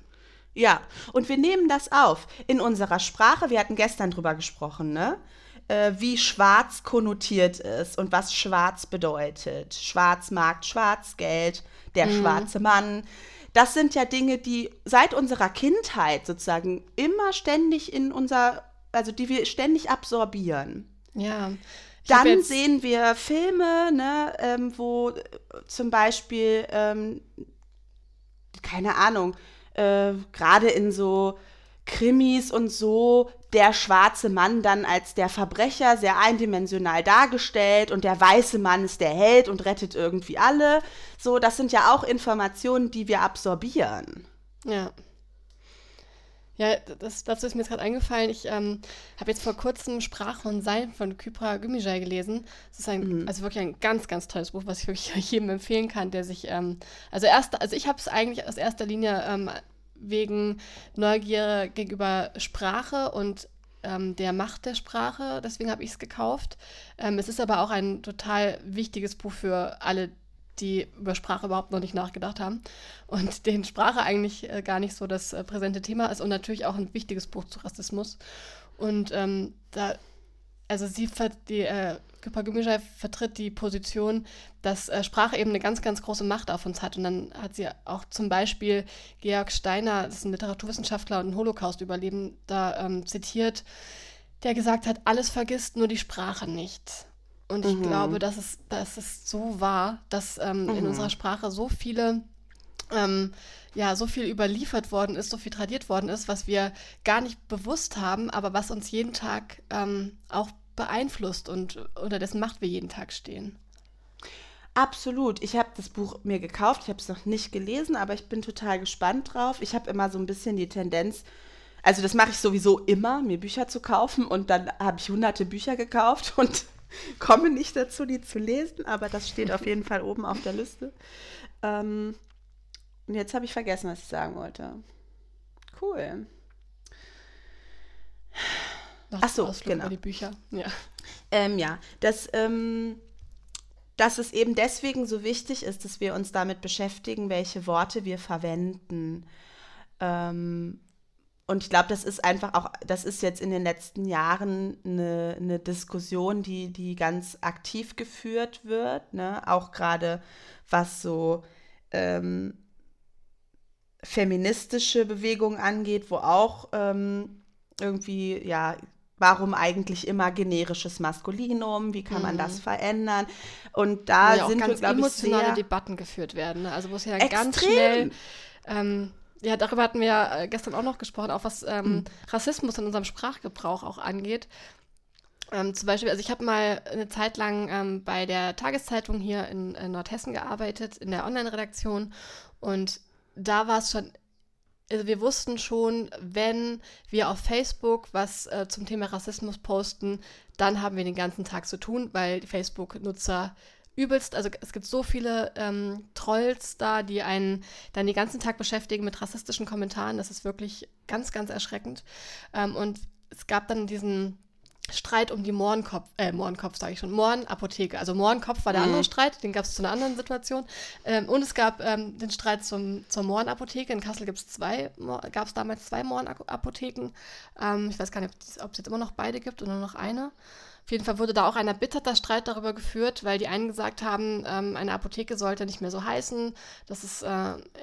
Ja, und wir nehmen das auf in unserer Sprache. Wir hatten gestern drüber gesprochen, ne? Äh, wie schwarz konnotiert ist und was schwarz bedeutet. Schwarzmarkt, Schwarzgeld, der mhm. schwarze Mann. Das sind ja Dinge, die seit unserer Kindheit sozusagen immer ständig in unser, also die wir ständig absorbieren. Ja. Dann sehen wir Filme, ne, ähm, wo zum Beispiel, ähm, keine Ahnung, äh, gerade in so Krimis und so der schwarze Mann dann als der Verbrecher sehr eindimensional dargestellt und der weiße Mann ist der Held und rettet irgendwie alle. So, das sind ja auch Informationen, die wir absorbieren. Ja. Ja, das, dazu ist mir jetzt gerade eingefallen. Ich ähm, habe jetzt vor kurzem Sprach von Sein von Kypra Gümüşay gelesen. Das ist ein, mhm. also wirklich ein ganz, ganz tolles Buch, was ich wirklich jedem empfehlen kann, der sich, ähm, also erst, also ich habe es eigentlich aus erster Linie ähm, wegen Neugier gegenüber Sprache und ähm, der Macht der Sprache. Deswegen habe ich es gekauft. Ähm, es ist aber auch ein total wichtiges Buch für alle, die über Sprache überhaupt noch nicht nachgedacht haben und denen Sprache eigentlich äh, gar nicht so das äh, präsente Thema ist und natürlich auch ein wichtiges Buch zu Rassismus. Und ähm, da, also sie, die äh, Gümüşay vertritt die Position, dass äh, Sprache eben eine ganz, ganz große Macht auf uns hat. Und dann hat sie auch zum Beispiel Georg Steiner, das ist ein Literaturwissenschaftler und ein Holocaust-Überlebender, ähm, zitiert, der gesagt hat, alles vergisst, nur die Sprache nicht. Und ich mhm. glaube, dass es, dass es so war, dass ähm, mhm. in unserer Sprache so viele ähm, ja, so viel überliefert worden ist, so viel tradiert worden ist, was wir gar nicht bewusst haben, aber was uns jeden Tag ähm, auch beeinflusst und unter dessen Macht wir jeden Tag stehen. Absolut. Ich habe das Buch mir gekauft. Ich habe es noch nicht gelesen, aber ich bin total gespannt drauf. Ich habe immer so ein bisschen die Tendenz, also das mache ich sowieso immer, mir Bücher zu kaufen und dann habe ich hunderte Bücher gekauft und komme nicht dazu, die zu lesen, aber das steht auf jeden Fall oben auf der Liste. Ähm, und jetzt habe ich vergessen, was ich sagen wollte. Cool. Ach so, genau. die Bücher. Ja, ähm, ja das, ähm, dass es eben deswegen so wichtig ist, dass wir uns damit beschäftigen, welche Worte wir verwenden. Ähm, und ich glaube, das ist einfach auch, das ist jetzt in den letzten Jahren eine, eine Diskussion, die, die ganz aktiv geführt wird, ne? auch gerade was so ähm, feministische Bewegungen angeht, wo auch ähm, irgendwie, ja, warum eigentlich immer generisches Maskulinum, wie kann man mhm. das verändern? Und da ja, sind auch ganz wir, glaube ich, emotionale Debatten geführt werden. Ne? Also wo es ja extrem. ganz schnell ähm, ja, darüber hatten wir äh, gestern auch noch gesprochen, auch was ähm, mhm. Rassismus in unserem Sprachgebrauch auch angeht. Ähm, zum Beispiel, also ich habe mal eine Zeit lang ähm, bei der Tageszeitung hier in, in Nordhessen gearbeitet, in der Online-Redaktion. Und da war es schon also wir wussten schon, wenn wir auf Facebook was äh, zum Thema Rassismus posten, dann haben wir den ganzen Tag zu tun, weil Facebook-Nutzer übelst, also es gibt so viele ähm, Trolls da, die einen dann den ganzen Tag beschäftigen mit rassistischen Kommentaren. Das ist wirklich ganz, ganz erschreckend. Ähm, und es gab dann diesen Streit um die Mohrenkopf, äh, Mohrenkopf sage ich schon, Mohrenapotheke. Also Mohrenkopf war der mhm. andere Streit, den gab es zu einer anderen Situation. Ähm, und es gab ähm, den Streit zum, zur Mohrenapotheke. In Kassel gibt's zwei, gab es damals zwei Mohrenapotheken. Ähm, ich weiß gar nicht, ob es jetzt immer noch beide gibt oder nur noch eine. Auf jeden Fall wurde da auch ein erbitterter Streit darüber geführt, weil die einen gesagt haben, ähm, eine Apotheke sollte nicht mehr so heißen. Das ist äh,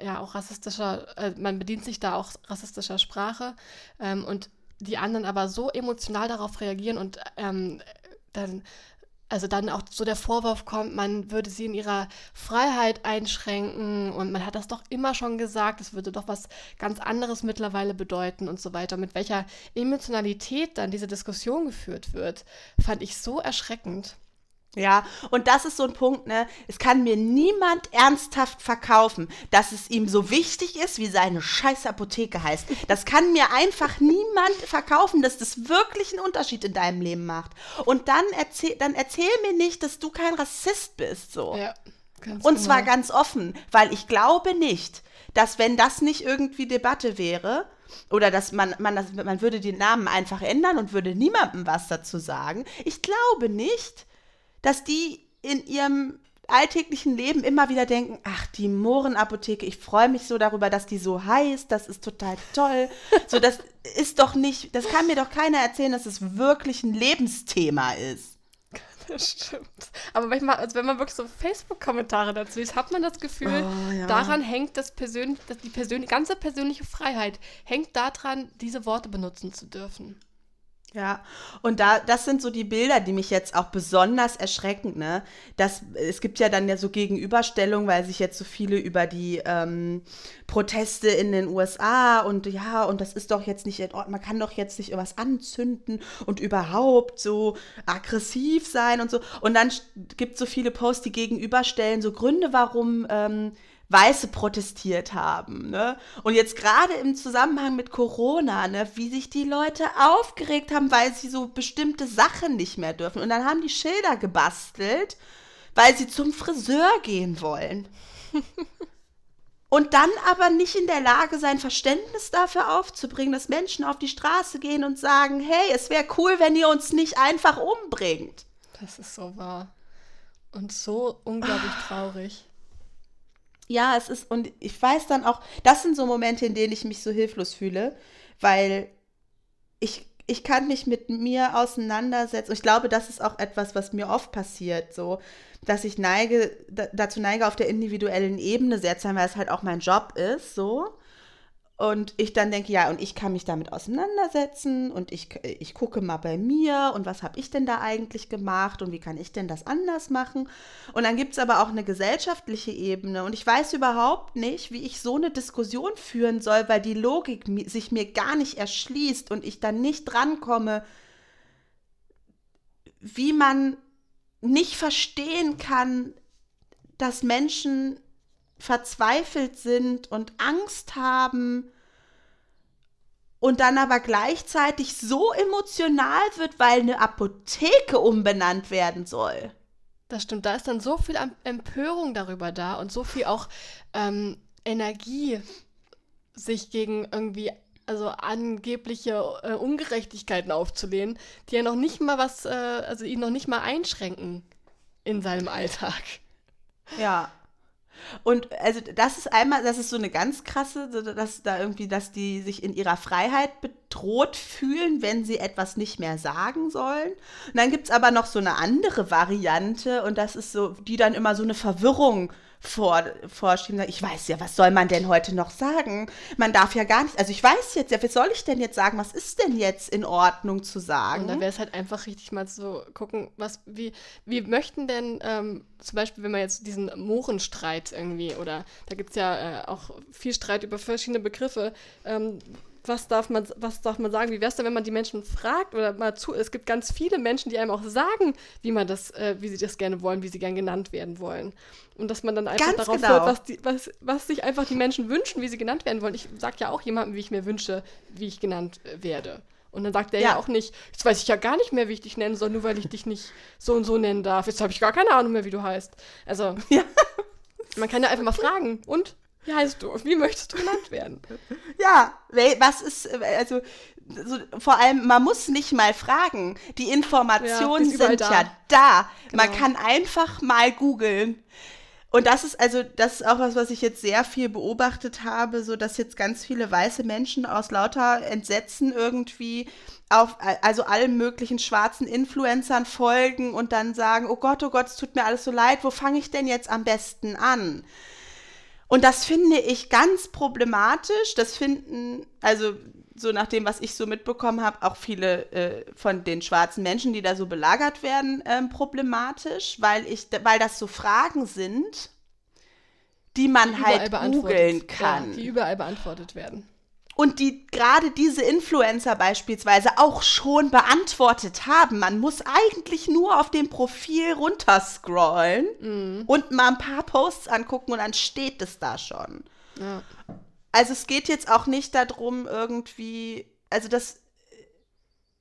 ja auch rassistischer, äh, man bedient sich da auch rassistischer Sprache. Ähm, und die anderen aber so emotional darauf reagieren und ähm, dann also dann auch so der Vorwurf kommt, man würde sie in ihrer Freiheit einschränken und man hat das doch immer schon gesagt, es würde doch was ganz anderes mittlerweile bedeuten und so weiter. Mit welcher Emotionalität dann diese Diskussion geführt wird, fand ich so erschreckend. Ja, und das ist so ein Punkt, ne? Es kann mir niemand ernsthaft verkaufen, dass es ihm so wichtig ist, wie seine scheiß Apotheke heißt. Das kann mir einfach niemand verkaufen, dass das wirklich einen Unterschied in deinem Leben macht. Und dann erzähl, dann erzähl mir nicht, dass du kein Rassist bist, so. Ja, ganz Und genau. zwar ganz offen, weil ich glaube nicht, dass wenn das nicht irgendwie Debatte wäre, oder dass man, man, das, man würde den Namen einfach ändern und würde niemandem was dazu sagen. Ich glaube nicht, dass die in ihrem alltäglichen Leben immer wieder denken, ach, die Mohrenapotheke, ich freue mich so darüber, dass die so heißt, das ist total toll. So, das ist doch nicht, das kann mir doch keiner erzählen, dass es wirklich ein Lebensthema ist. Das stimmt. Aber manchmal, also wenn man wirklich so Facebook-Kommentare dazu liest, hat man das Gefühl, oh, ja. daran hängt das persönlich, dass die persönlich, ganze persönliche Freiheit hängt daran, diese Worte benutzen zu dürfen. Ja, und da, das sind so die Bilder, die mich jetzt auch besonders erschrecken, ne? Das, es gibt ja dann ja so Gegenüberstellungen, weil sich jetzt so viele über die ähm, Proteste in den USA und ja, und das ist doch jetzt nicht in Ordnung, man kann doch jetzt nicht irgendwas anzünden und überhaupt so aggressiv sein und so. Und dann gibt es so viele Posts, die gegenüberstellen, so Gründe, warum ähm, Weiße protestiert haben. Ne? Und jetzt gerade im Zusammenhang mit Corona, ne, wie sich die Leute aufgeregt haben, weil sie so bestimmte Sachen nicht mehr dürfen. Und dann haben die Schilder gebastelt, weil sie zum Friseur gehen wollen. Und dann aber nicht in der Lage sein, Verständnis dafür aufzubringen, dass Menschen auf die Straße gehen und sagen, hey, es wäre cool, wenn ihr uns nicht einfach umbringt. Das ist so wahr. Und so unglaublich traurig ja, es ist, und ich weiß dann auch, das sind so Momente, in denen ich mich so hilflos fühle, weil ich, ich kann mich mit mir auseinandersetzen. Und ich glaube, das ist auch etwas, was mir oft passiert, so, dass ich neige, dazu neige, auf der individuellen Ebene sehr zu sein, weil es halt auch mein Job ist, so. Und ich dann denke, ja, und ich kann mich damit auseinandersetzen und ich, ich gucke mal bei mir und was habe ich denn da eigentlich gemacht und wie kann ich denn das anders machen. Und dann gibt es aber auch eine gesellschaftliche Ebene und ich weiß überhaupt nicht, wie ich so eine Diskussion führen soll, weil die Logik sich mir gar nicht erschließt und ich dann nicht drankomme, wie man nicht verstehen kann, dass Menschen verzweifelt sind und Angst haben und dann aber gleichzeitig so emotional wird, weil eine Apotheke umbenannt werden soll. Das stimmt, da ist dann so viel Empörung darüber da und so viel auch ähm, Energie, sich gegen irgendwie also angebliche äh, Ungerechtigkeiten aufzulehnen, die ja noch nicht mal was, äh, also ihn noch nicht mal einschränken in seinem Alltag. Ja. Und also das ist einmal, das ist so eine ganz krasse, dass da irgendwie, dass die sich in ihrer Freiheit bedroht fühlen, wenn sie etwas nicht mehr sagen sollen. Und dann gibt es aber noch so eine andere Variante und das ist so, die dann immer so eine Verwirrung vor, vorschieben. Ich weiß ja, was soll man denn heute noch sagen? Man darf ja gar nicht, also ich weiß jetzt ja, was soll ich denn jetzt sagen? Was ist denn jetzt in Ordnung zu sagen? Und dann wäre es halt einfach richtig mal zu gucken, was, wie, wie möchten denn ähm, zum Beispiel, wenn man jetzt diesen Mohrenstreit irgendwie, oder da gibt es ja äh, auch viel Streit über verschiedene Begriffe, ähm, was darf man, was darf man sagen? Wie wäre es denn, wenn man die Menschen fragt oder mal zu? Es gibt ganz viele Menschen, die einem auch sagen, wie man das, äh, wie sie das gerne wollen, wie sie gern genannt werden wollen. Und dass man dann einfach ganz darauf genau. hört, was, die, was, was sich einfach die Menschen wünschen, wie sie genannt werden wollen. Ich sage ja auch jemandem, wie ich mir wünsche, wie ich genannt äh, werde. Und dann sagt er ja. ja. auch nicht, jetzt weiß ich ja gar nicht mehr, wie ich dich nennen soll, nur weil ich dich nicht so und so nennen darf. Jetzt habe ich gar keine Ahnung mehr, wie du heißt. Also, ja. man kann ja einfach mal fragen. Und? Wie heißt du? Wie möchtest du genannt werden? Ja, was ist, also so, vor allem, man muss nicht mal fragen. Die Informationen ja, sind da. ja da. Genau. Man kann einfach mal googeln. Und das ist also, das ist auch was, was ich jetzt sehr viel beobachtet habe, so dass jetzt ganz viele weiße Menschen aus lauter Entsetzen irgendwie auf, also allen möglichen schwarzen Influencern folgen und dann sagen, oh Gott, oh Gott, es tut mir alles so leid, wo fange ich denn jetzt am besten an? Und das finde ich ganz problematisch. Das finden, also so nach dem, was ich so mitbekommen habe, auch viele äh, von den schwarzen Menschen, die da so belagert werden, ähm, problematisch, weil ich, weil das so Fragen sind, die man die halt googeln kann. Ja, die überall beantwortet werden. Und die gerade diese Influencer beispielsweise auch schon beantwortet haben. Man muss eigentlich nur auf dem Profil runterscrollen mm. und mal ein paar Posts angucken und dann steht es da schon. Ja. Also es geht jetzt auch nicht darum, irgendwie, also das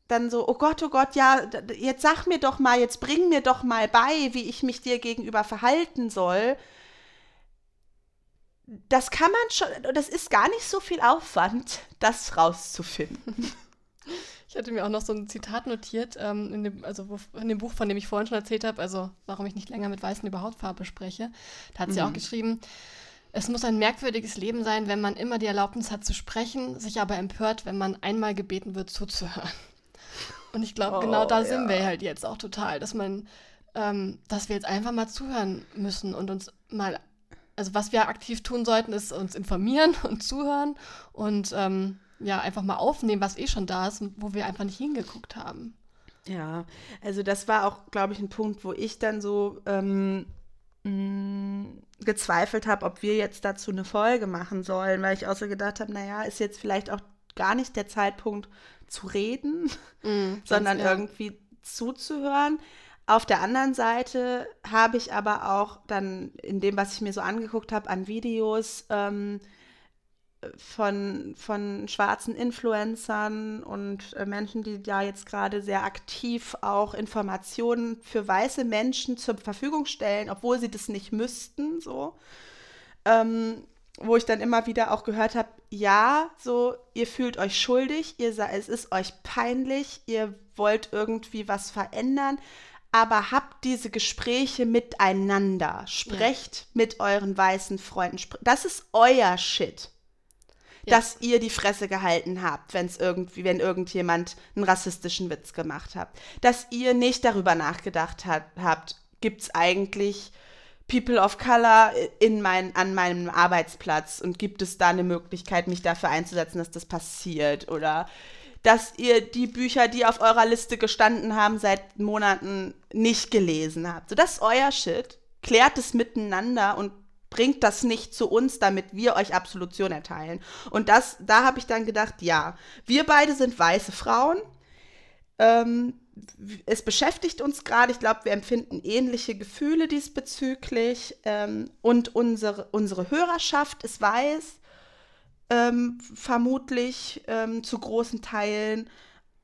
dann so, oh Gott, oh Gott, ja, jetzt sag mir doch mal, jetzt bring mir doch mal bei, wie ich mich dir gegenüber verhalten soll. Das kann man schon, das ist gar nicht so viel Aufwand, das rauszufinden. Ich hatte mir auch noch so ein Zitat notiert, ähm, in, dem, also wo, in dem Buch, von dem ich vorhin schon erzählt habe, also warum ich nicht länger mit Weißen über Hautfarbe spreche. Da hat sie mhm. auch geschrieben, es muss ein merkwürdiges Leben sein, wenn man immer die Erlaubnis hat zu sprechen, sich aber empört, wenn man einmal gebeten wird zuzuhören. Und ich glaube, genau oh, genau da ja. sind wir halt jetzt auch total, dass man, ähm, dass wir jetzt einfach mal zuhören müssen und uns mal, also was wir aktiv tun sollten, ist uns informieren und zuhören und ähm, ja, einfach mal aufnehmen, was eh schon da ist und wo wir einfach nicht hingeguckt haben. Ja, also das war auch, glaube ich, ein Punkt, wo ich dann so ähm, mh, gezweifelt habe, ob wir jetzt dazu eine Folge machen sollen, weil ich auch so gedacht habe, naja, ist jetzt vielleicht auch gar nicht der Zeitpunkt zu reden, mm, sondern ja. irgendwie zuzuhören. Auf der anderen Seite habe ich aber auch dann in dem, was ich mir so angeguckt habe an Videos, ähm, von, von schwarzen Influencern und äh, Menschen, die da jetzt gerade sehr aktiv auch Informationen für weiße Menschen zur Verfügung stellen, obwohl sie das nicht müssten, so. Ähm, wo ich dann immer wieder auch gehört habe, ja, so, ihr fühlt euch schuldig, ihr, es ist euch peinlich, ihr wollt irgendwie was verändern, aber habt diese Gespräche miteinander. Sprecht ja. mit euren weißen Freunden. Das ist euer Shit ja. dass ihr die Fresse gehalten habt, wenn es irgendwie, wenn irgendjemand einen rassistischen Witz gemacht hat. Dass ihr nicht darüber nachgedacht hat, habt, gibt es eigentlich People of Color in mein, an meinem Arbeitsplatz und gibt es da eine Möglichkeit, mich dafür einzusetzen, dass das passiert? Oder dass ihr die Bücher, die auf eurer Liste gestanden haben, seit Monaten nicht gelesen habt. So, das ist euer Shit. Klärt es miteinander und bringt das nicht zu uns, damit wir euch Absolution erteilen. Und das, da habe ich dann gedacht, ja, wir beide sind weiße Frauen. Ähm, es beschäftigt uns gerade. Ich glaube, wir empfinden ähnliche Gefühle diesbezüglich. Ähm, und unsere, unsere Hörerschaft ist weiß, ähm, vermutlich ähm, zu großen Teilen.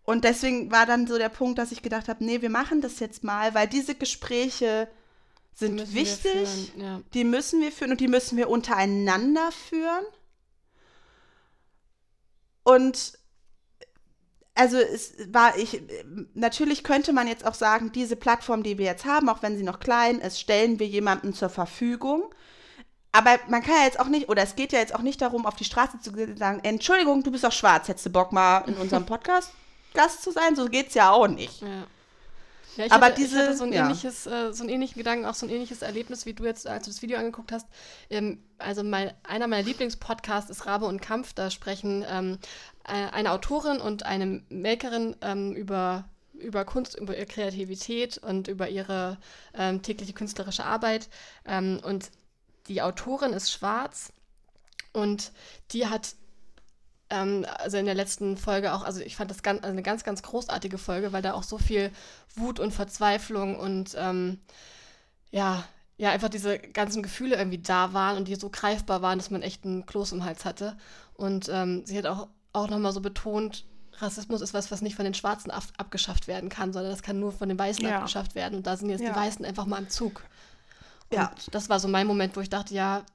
Und deswegen war dann so der Punkt, dass ich gedacht habe, nee, wir machen das jetzt mal, weil diese Gespräche sind wichtig, ja. die müssen wir führen und die müssen wir untereinander führen. Und also es war ich natürlich könnte man jetzt auch sagen, diese Plattform, die wir jetzt haben, auch wenn sie noch klein ist, stellen wir jemandem zur Verfügung. Aber man kann ja jetzt auch nicht, oder es geht ja jetzt auch nicht darum, auf die Straße zu gehen und sagen, Entschuldigung, du bist doch schwarz, hättest du Bock mal in unserem Podcast Gast zu sein? So geht's ja auch nicht. Ja. Ja, ich aber hatte, diese, ich hatte so ein ja. ähnliches, äh, so einen ähnlichen Gedanken, auch so ein ähnliches Erlebnis, wie du jetzt, als du das Video angeguckt hast. Ähm, also mein, einer meiner Lieblingspodcasts ist Rabe und Kampf. Da sprechen ähm, äh, eine Autorin und eine Makerin ähm, über über Kunst, über ihre Kreativität und über ihre ähm, tägliche künstlerische Arbeit. Ähm, und die Autorin ist schwarz und die hat ähm, also in der letzten Folge auch, also ich fand das ganz, also eine ganz, ganz großartige Folge, weil da auch so viel Wut und Verzweiflung und ähm, ja, ja, einfach diese ganzen Gefühle irgendwie da waren und die so greifbar waren, dass man echt einen Kloß im Hals hatte. Und ähm, sie hat auch, auch nochmal so betont, Rassismus ist was, was nicht von den Schwarzen ab abgeschafft werden kann, sondern das kann nur von den Weißen ja. abgeschafft werden. Und da sind jetzt ja. die Weißen einfach mal im Zug. Und ja. das war so mein Moment, wo ich dachte, ja,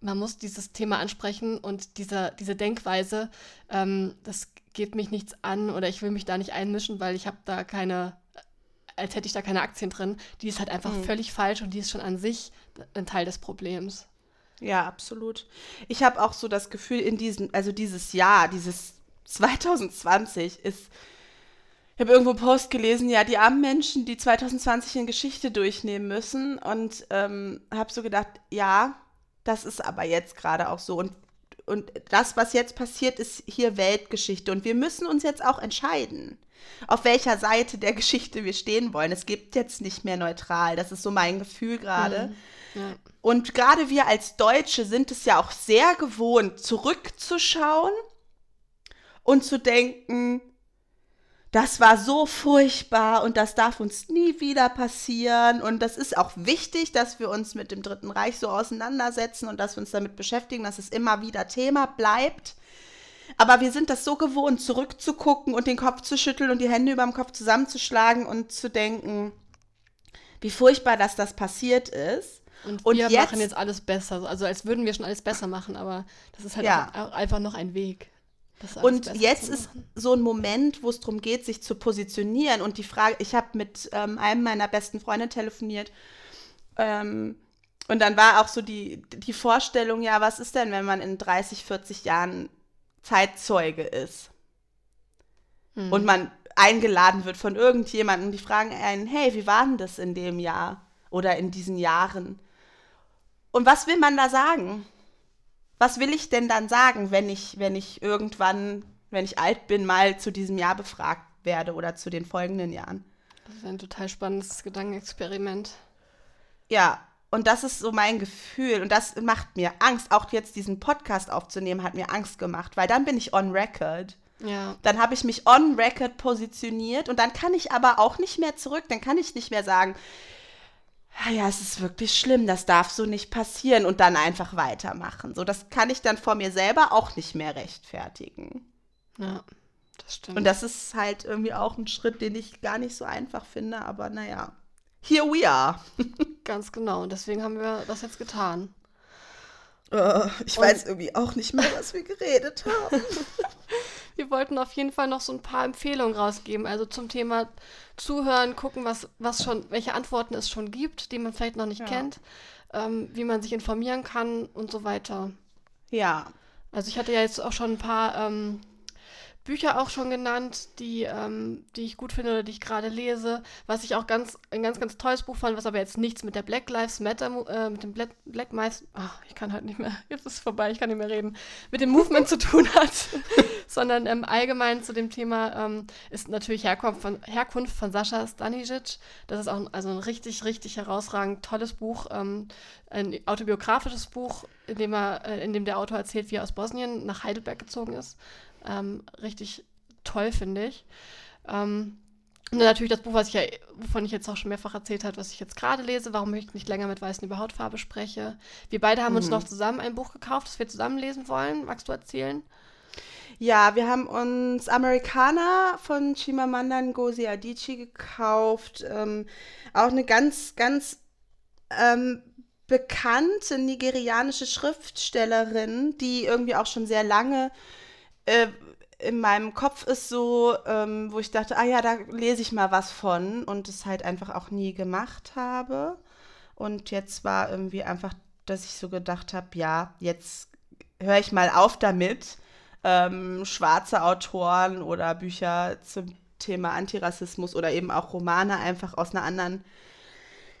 man muss dieses Thema ansprechen und diese, diese Denkweise, ähm, das geht mich nichts an oder ich will mich da nicht einmischen, weil ich habe da keine, als hätte ich da keine Aktien drin, die ist halt einfach mhm. völlig falsch und die ist schon an sich ein Teil des Problems. Ja, absolut. Ich habe auch so das Gefühl, in diesem, also dieses Jahr, dieses 2020 ist, ich habe irgendwo einen Post gelesen, ja, die armen Menschen, die 2020 in Geschichte durchnehmen müssen und ähm, habe so gedacht, ja, das ist aber jetzt gerade auch so. Und und das, was jetzt passiert, ist hier Weltgeschichte. Und wir müssen uns jetzt auch entscheiden, auf welcher Seite der Geschichte wir stehen wollen. Es gibt jetzt nicht mehr neutral. Das ist so mein Gefühl gerade. Mhm. Ja. Und gerade wir als Deutsche sind es ja auch sehr gewohnt, zurückzuschauen und zu denken, das war so furchtbar und das darf uns nie wieder passieren. Und das ist auch wichtig, dass wir uns mit dem Dritten Reich so auseinandersetzen und dass wir uns damit beschäftigen, dass es immer wieder Thema bleibt. Aber wir sind das so gewohnt, zurückzugucken und den Kopf zu schütteln und die Hände über dem Kopf zusammenzuschlagen und zu denken, wie furchtbar, dass das passiert ist. Und, und wir jetzt, machen jetzt alles besser. Also als würden wir schon alles besser machen, aber das ist halt ja. auch einfach noch ein Weg. Und jetzt ist so ein Moment, wo es darum geht, sich zu positionieren. Und die Frage, ich habe mit ähm, einem meiner besten Freunde telefoniert. Ähm, und dann war auch so die, die Vorstellung, ja, was ist denn, wenn man in 30, 40 Jahren Zeitzeuge ist? Hm. Und man eingeladen wird von irgendjemandem, die fragen einen, hey, wie war denn das in dem Jahr oder in diesen Jahren? Und was will man da sagen? Was will ich denn dann sagen, wenn ich, wenn ich irgendwann, wenn ich alt bin, mal zu diesem Jahr befragt werde oder zu den folgenden Jahren? Das ist ein total spannendes Gedankenexperiment. Ja, und das ist so mein Gefühl. Und das macht mir Angst. Auch jetzt diesen Podcast aufzunehmen, hat mir Angst gemacht, weil dann bin ich on record. Ja. Dann habe ich mich on record positioniert und dann kann ich aber auch nicht mehr zurück. Dann kann ich nicht mehr sagen, ja, es ist wirklich schlimm, das darf so nicht passieren und dann einfach weitermachen. So, das kann ich dann vor mir selber auch nicht mehr rechtfertigen. Ja, das stimmt. Und das ist halt irgendwie auch ein Schritt, den ich gar nicht so einfach finde, aber naja. Here we are. Ganz genau, und deswegen haben wir das jetzt getan. Uh, ich und weiß irgendwie auch nicht mehr, was wir geredet haben. wir wollten auf jeden Fall noch so ein paar Empfehlungen rausgeben. Also zum Thema Zuhören, gucken, was, was schon, welche Antworten es schon gibt, die man vielleicht noch nicht ja. kennt, ähm, wie man sich informieren kann und so weiter. Ja. Also ich hatte ja jetzt auch schon ein paar ähm, Bücher auch schon genannt, die, ähm, die ich gut finde oder die ich gerade lese. Was ich auch ganz, ein ganz, ganz tolles Buch fand, was aber jetzt nichts mit der Black Lives Matter, äh, mit dem Black, Black Mice, ach, ich kann halt nicht mehr, jetzt ist es vorbei, ich kann nicht mehr reden, mit dem Movement zu tun hat, sondern ähm, allgemein zu dem Thema ähm, ist natürlich Herkunft von, Herkunft von Sascha Stanisic. Das ist auch ein, also ein richtig, richtig herausragend tolles Buch, ähm, ein autobiografisches Buch, in dem, er, äh, in dem der Autor erzählt, wie er aus Bosnien nach Heidelberg gezogen ist. Ähm, richtig toll, finde ich. Ähm, und natürlich das Buch, was ich ja, wovon ich jetzt auch schon mehrfach erzählt habe, was ich jetzt gerade lese, warum ich nicht länger mit Weißen über Hautfarbe spreche. Wir beide haben mhm. uns noch zusammen ein Buch gekauft, das wir zusammen lesen wollen. Magst du erzählen? Ja, wir haben uns Amerikaner von Chimamanda Ngozi Adichie gekauft. Ähm, auch eine ganz, ganz ähm, bekannte nigerianische Schriftstellerin, die irgendwie auch schon sehr lange äh, in meinem Kopf ist so, ähm, wo ich dachte, ah ja, da lese ich mal was von und es halt einfach auch nie gemacht habe. Und jetzt war irgendwie einfach, dass ich so gedacht habe, ja, jetzt höre ich mal auf damit, ähm, schwarze Autoren oder Bücher zum Thema Antirassismus oder eben auch Romane einfach aus einer anderen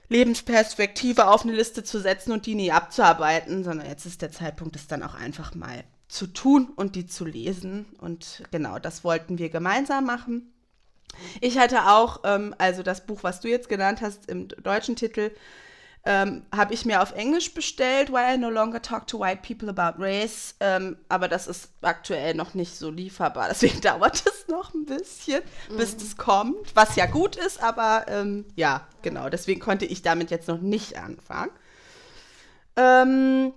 Lebensperspektive auf eine Liste zu setzen und die nie abzuarbeiten, sondern jetzt ist der Zeitpunkt, es dann auch einfach mal zu tun und die zu lesen. Und genau, das wollten wir gemeinsam machen. Ich hatte auch, ähm, also das Buch, was du jetzt genannt hast, im deutschen Titel, ähm, habe ich mir auf Englisch bestellt, Why I No Longer Talk to White People About Race. Ähm, aber das ist aktuell noch nicht so lieferbar. Deswegen dauert es noch ein bisschen, mhm. bis das kommt. Was ja gut ist, aber ähm, ja, genau. Deswegen konnte ich damit jetzt noch nicht anfangen. Ähm,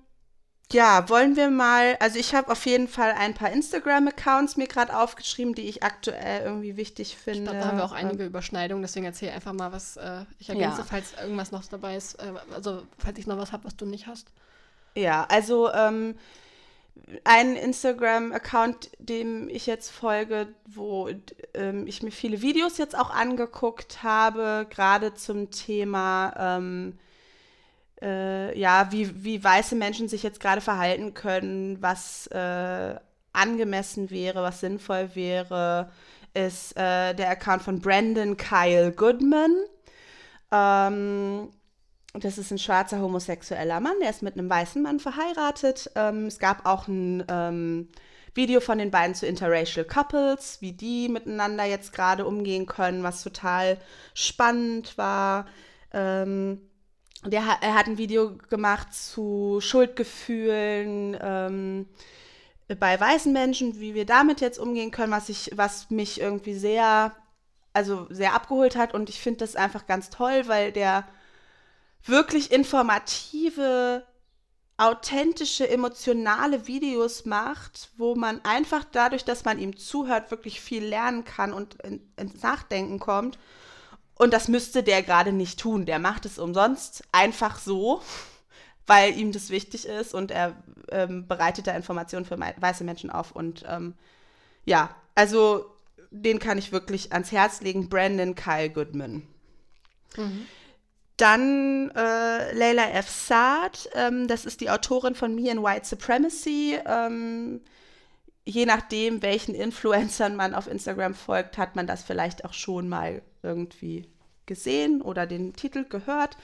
ja, wollen wir mal, also ich habe auf jeden Fall ein paar Instagram-Accounts mir gerade aufgeschrieben, die ich aktuell irgendwie wichtig finde. Ich glaube, da haben wir auch einige ähm, Überschneidungen, deswegen erzähle einfach mal, was äh, ich ergänze, ja. falls irgendwas noch dabei ist, äh, also falls ich noch was habe, was du nicht hast. Ja, also ähm, ein Instagram-Account, dem ich jetzt folge, wo ähm, ich mir viele Videos jetzt auch angeguckt habe, gerade zum Thema ähm, äh, ja, wie, wie weiße Menschen sich jetzt gerade verhalten können, was äh, angemessen wäre, was sinnvoll wäre, ist äh, der Account von Brandon Kyle Goodman. Ähm, das ist ein schwarzer homosexueller Mann, der ist mit einem weißen Mann verheiratet. Ähm, es gab auch ein ähm, Video von den beiden zu Interracial Couples, wie die miteinander jetzt gerade umgehen können, was total spannend war. Ähm, der, er hat ein Video gemacht zu Schuldgefühlen ähm, bei weißen Menschen, wie wir damit jetzt umgehen können, was ich, was mich irgendwie sehr, also sehr abgeholt hat. Und ich finde das einfach ganz toll, weil der wirklich informative authentische, emotionale Videos macht, wo man einfach dadurch, dass man ihm zuhört, wirklich viel lernen kann und ins Nachdenken kommt. Und das müsste der gerade nicht tun. Der macht es umsonst einfach so, weil ihm das wichtig ist und er ähm, bereitet da Informationen für weiße Menschen auf. Und ähm, ja, also den kann ich wirklich ans Herz legen. Brandon Kyle Goodman. Mhm. Dann äh, Leila F. Saad, ähm, das ist die Autorin von Me and White Supremacy. Ähm, je nachdem, welchen Influencern man auf Instagram folgt, hat man das vielleicht auch schon mal irgendwie gesehen oder den Titel gehört.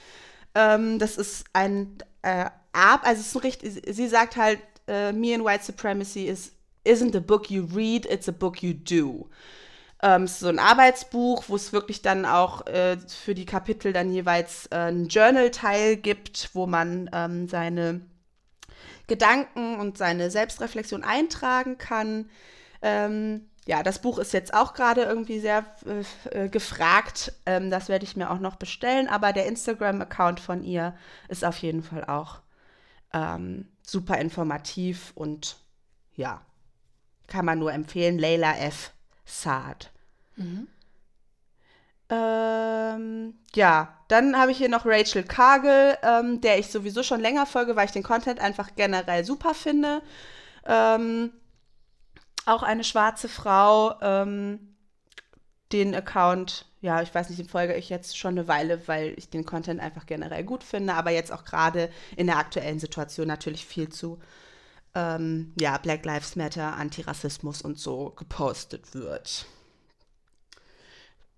Ähm, das ist ein äh, Ab, also es ist ein richtig, sie sagt halt, äh, Me and White Supremacy is, isn't a book you read, it's a book you do. Ähm, es ist so ein Arbeitsbuch, wo es wirklich dann auch äh, für die Kapitel dann jeweils äh, einen Journal-Teil gibt, wo man ähm, seine Gedanken und seine Selbstreflexion eintragen kann. Ähm, ja, das Buch ist jetzt auch gerade irgendwie sehr äh, äh gefragt. Ähm, das werde ich mir auch noch bestellen. Aber der Instagram-Account von ihr ist auf jeden Fall auch ähm, super informativ und ja, kann man nur empfehlen. Leila F. Saad. Mhm. Ähm, ja, dann habe ich hier noch Rachel Kagel, ähm, der ich sowieso schon länger folge, weil ich den Content einfach generell super finde. Ähm, auch eine schwarze Frau. Ähm, den Account, ja, ich weiß nicht, den folge ich jetzt schon eine Weile, weil ich den Content einfach generell gut finde, aber jetzt auch gerade in der aktuellen Situation natürlich viel zu ähm, ja, Black Lives Matter, Antirassismus und so gepostet wird.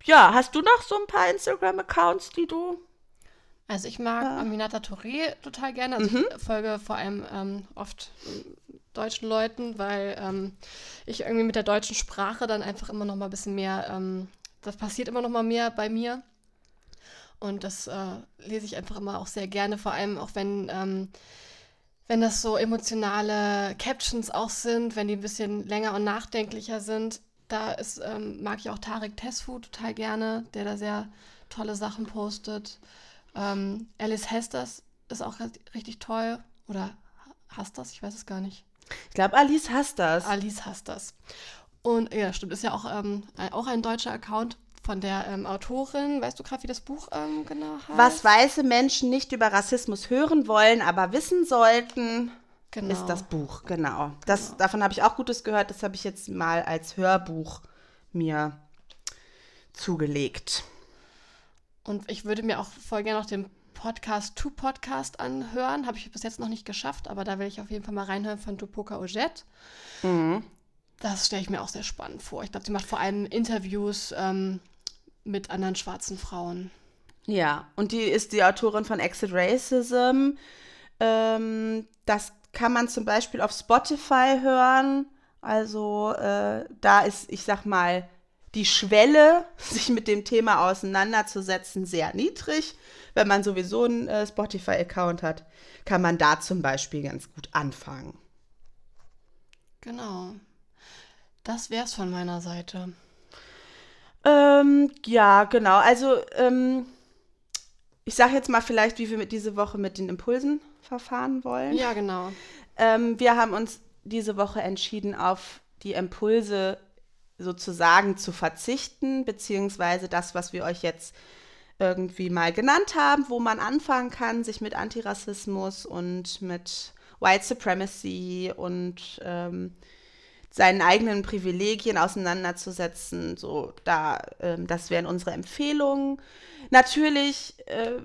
Ja, hast du noch so ein paar Instagram-Accounts, die du. Also ich mag ja. Aminata Touré total gerne. Also mhm. ich folge vor allem ähm, oft deutschen Leuten, weil ähm, ich irgendwie mit der deutschen Sprache dann einfach immer noch mal ein bisschen mehr, ähm, das passiert immer noch mal mehr bei mir. Und das äh, lese ich einfach immer auch sehr gerne, vor allem auch wenn ähm, wenn das so emotionale Captions auch sind, wenn die ein bisschen länger und nachdenklicher sind. Da ist, ähm, mag ich auch Tarek Tesfu total gerne, der da sehr tolle Sachen postet. Ähm, Alice Hesters ist auch richtig toll. Oder hasst das? Ich weiß es gar nicht. Ich glaube, Alice hasst das. Alice hasst das. Und ja, stimmt, ist ja auch, ähm, auch ein deutscher Account von der ähm, Autorin. Weißt du gerade, wie das Buch ähm, genau heißt? Was weiße Menschen nicht über Rassismus hören wollen, aber wissen sollten, genau. ist das Buch. Genau. Das, genau. Davon habe ich auch Gutes gehört. Das habe ich jetzt mal als Hörbuch mir zugelegt. Und ich würde mir auch voll gerne noch den Podcast To Podcast anhören. Habe ich bis jetzt noch nicht geschafft, aber da will ich auf jeden Fall mal reinhören von Tupoka Ojet. Mhm. Das stelle ich mir auch sehr spannend vor. Ich glaube, sie macht vor allem Interviews ähm, mit anderen schwarzen Frauen. Ja, und die ist die Autorin von Exit Racism. Ähm, das kann man zum Beispiel auf Spotify hören. Also äh, da ist, ich sag mal, die Schwelle, sich mit dem Thema auseinanderzusetzen, sehr niedrig. Wenn man sowieso einen äh, Spotify-Account hat, kann man da zum Beispiel ganz gut anfangen. Genau. Das wär's von meiner Seite. Ähm, ja, genau. Also, ähm, ich sage jetzt mal vielleicht, wie wir mit diese Woche mit den Impulsen verfahren wollen. Ja, genau. Ähm, wir haben uns diese Woche entschieden, auf die Impulse sozusagen zu verzichten, beziehungsweise das, was wir euch jetzt irgendwie mal genannt haben, wo man anfangen kann, sich mit Antirassismus und mit White Supremacy und ähm, seinen eigenen Privilegien auseinanderzusetzen. So, da, ähm, das wären unsere Empfehlungen. Natürlich äh,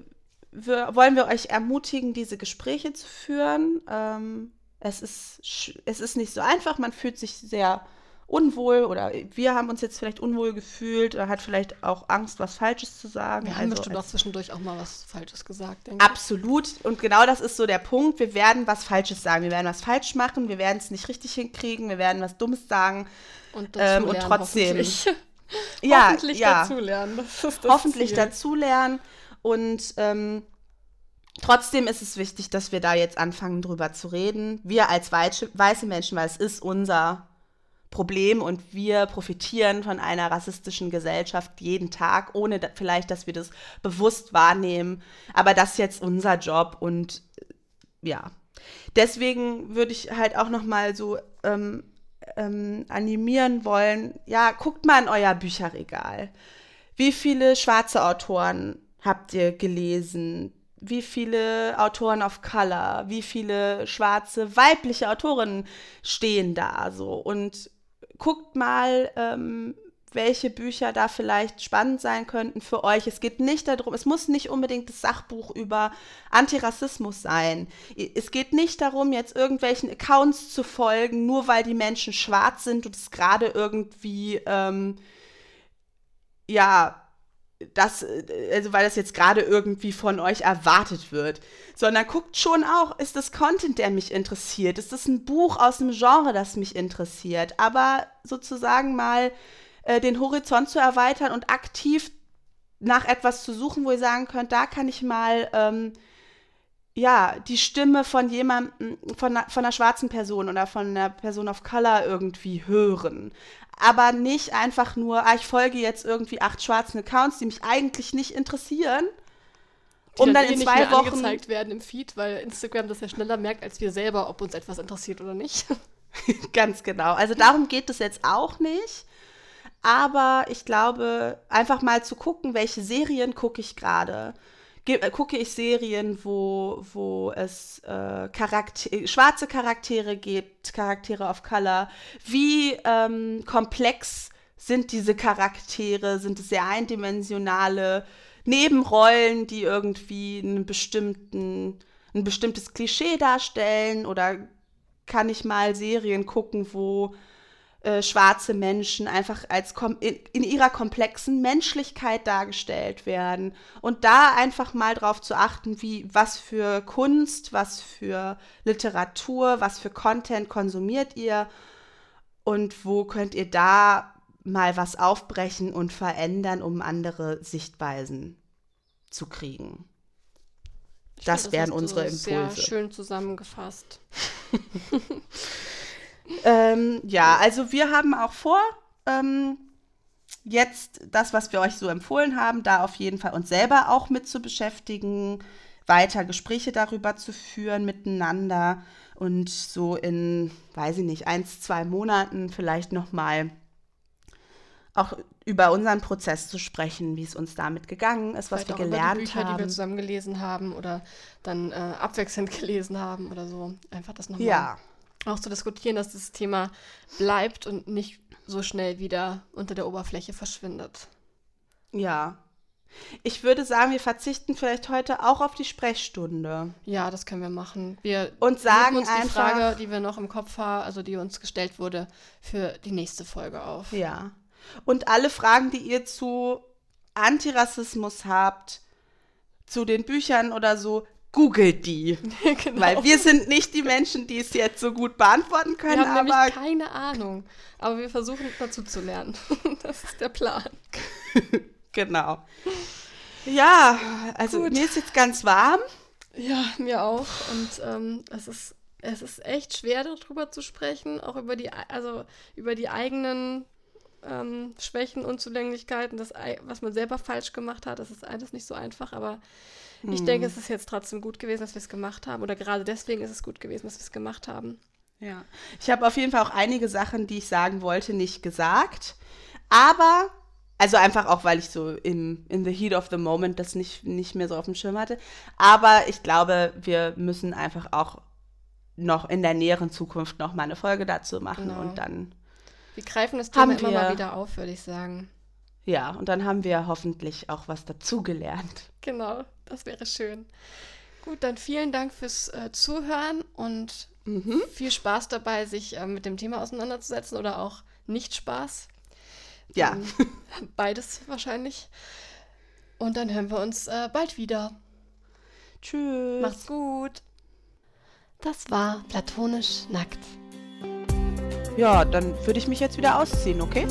wir, wollen wir euch ermutigen, diese Gespräche zu führen. Ähm, es, ist, es ist nicht so einfach, man fühlt sich sehr unwohl oder wir haben uns jetzt vielleicht unwohl gefühlt oder hat vielleicht auch Angst, was Falsches zu sagen. Wir haben also bestimmt auch zwischendurch auch mal was Falsches gesagt. Absolut. Und genau das ist so der Punkt. Wir werden was Falsches sagen. Wir werden was falsch machen. Wir werden es nicht richtig hinkriegen. Wir werden was Dummes sagen. Und, ähm, und trotzdem. Hoffentlich, ja, hoffentlich ja. dazulernen. Das das hoffentlich Ziel. dazulernen. Und ähm, Trotzdem ist es wichtig, dass wir da jetzt anfangen, drüber zu reden. Wir als weiße Menschen, weil es ist unser Problem und wir profitieren von einer rassistischen Gesellschaft jeden Tag, ohne da, vielleicht, dass wir das bewusst wahrnehmen. Aber das ist jetzt unser Job und ja. Deswegen würde ich halt auch noch mal so ähm, ähm, animieren wollen, ja, guckt mal in euer Bücherregal. Wie viele schwarze Autoren habt ihr gelesen? wie viele Autoren of Color, wie viele schwarze weibliche Autorinnen stehen da so und guckt mal, ähm, welche Bücher da vielleicht spannend sein könnten für euch. Es geht nicht darum, es muss nicht unbedingt das Sachbuch über Antirassismus sein. Es geht nicht darum, jetzt irgendwelchen Accounts zu folgen, nur weil die Menschen schwarz sind und es gerade irgendwie, ähm, ja, das, äh, also weil das jetzt gerade irgendwie von euch erwartet wird, sondern guckt schon auch, ist das Content, der mich interessiert? Ist das ein Buch aus einem Genre, das mich interessiert? Aber sozusagen mal äh, den Horizont zu erweitern und aktiv nach etwas zu suchen, wo ihr sagen könnt, da kann ich mal ähm, ja, die Stimme von jemandem, von, von einer schwarzen Person oder von einer Person of Color irgendwie hören aber nicht einfach nur, ah, ich folge jetzt irgendwie acht schwarzen Accounts, die mich eigentlich nicht interessieren. Die um dann, dann eh in zwei nicht mehr Wochen angezeigt werden im Feed, weil Instagram das ja schneller merkt als wir selber, ob uns etwas interessiert oder nicht. Ganz genau. Also darum geht es jetzt auch nicht. Aber ich glaube, einfach mal zu gucken, welche Serien gucke ich gerade gucke ich Serien, wo, wo es äh, Charakter schwarze Charaktere gibt, Charaktere of Color. Wie ähm, komplex sind diese Charaktere? Sind es sehr eindimensionale Nebenrollen, die irgendwie einen bestimmten, ein bestimmtes Klischee darstellen? Oder kann ich mal Serien gucken, wo äh, schwarze Menschen einfach als in, in, ihrer komplexen Menschlichkeit dargestellt werden und da einfach mal drauf zu achten, wie was für Kunst, was für Literatur, was für Content konsumiert ihr und wo könnt ihr da mal was aufbrechen und verändern, um andere Sichtweisen zu kriegen. das, das wären unsere Impulse. Sehr schön zusammengefasst. ähm, ja, also wir haben auch vor, ähm, jetzt das, was wir euch so empfohlen haben, da auf jeden Fall uns selber auch mit zu beschäftigen, weiter Gespräche darüber zu führen miteinander und so in, weiß ich nicht, eins, zwei Monaten vielleicht nochmal auch über unseren Prozess zu sprechen, wie es uns damit gegangen ist, was wir gelernt Bücher, haben. die wir zusammen gelesen haben oder dann äh, abwechselnd gelesen haben oder so. Einfach das nochmal. Ja auch zu diskutieren, dass das Thema bleibt und nicht so schnell wieder unter der Oberfläche verschwindet. Ja. Ich würde sagen, wir verzichten vielleicht heute auch auf die Sprechstunde. Ja, das können wir machen. Wir und sagen uns die einfach, Frage, die wir noch im Kopf haben, also die uns gestellt wurde, für die nächste Folge auf. Ja. Und alle Fragen, die ihr zu Antirassismus habt, zu den Büchern oder so, googelt die. genau. Weil wir sind nicht die Menschen, die es jetzt so gut beantworten können. Wir haben aber keine Ahnung. Aber wir versuchen dazu zu lernen. das ist der Plan. genau. Ja, also gut. mir ist jetzt ganz warm. Ja, mir auch. Und ähm, es ist es ist echt schwer darüber zu sprechen, auch über die also über die eigenen ähm, Schwächen, Unzulänglichkeiten, das was man selber falsch gemacht hat. Das ist alles nicht so einfach, aber ich hm. denke, es ist jetzt trotzdem gut gewesen, dass wir es gemacht haben. Oder gerade deswegen ist es gut gewesen, dass wir es gemacht haben. Ja. Ich habe auf jeden Fall auch einige Sachen, die ich sagen wollte, nicht gesagt. Aber, also einfach auch, weil ich so in, in the heat of the moment das nicht, nicht mehr so auf dem Schirm hatte. Aber ich glaube, wir müssen einfach auch noch in der näheren Zukunft noch mal eine Folge dazu machen genau. und dann. Wir greifen das Thema immer mal wieder auf, würde ich sagen. Ja, und dann haben wir hoffentlich auch was dazugelernt. Genau, das wäre schön. Gut, dann vielen Dank fürs äh, Zuhören und mhm. viel Spaß dabei, sich äh, mit dem Thema auseinanderzusetzen oder auch nicht Spaß. Ja. Ähm, beides wahrscheinlich. Und dann hören wir uns äh, bald wieder. Tschüss. Macht's gut. Das war platonisch nackt. Ja, dann würde ich mich jetzt wieder ausziehen, okay?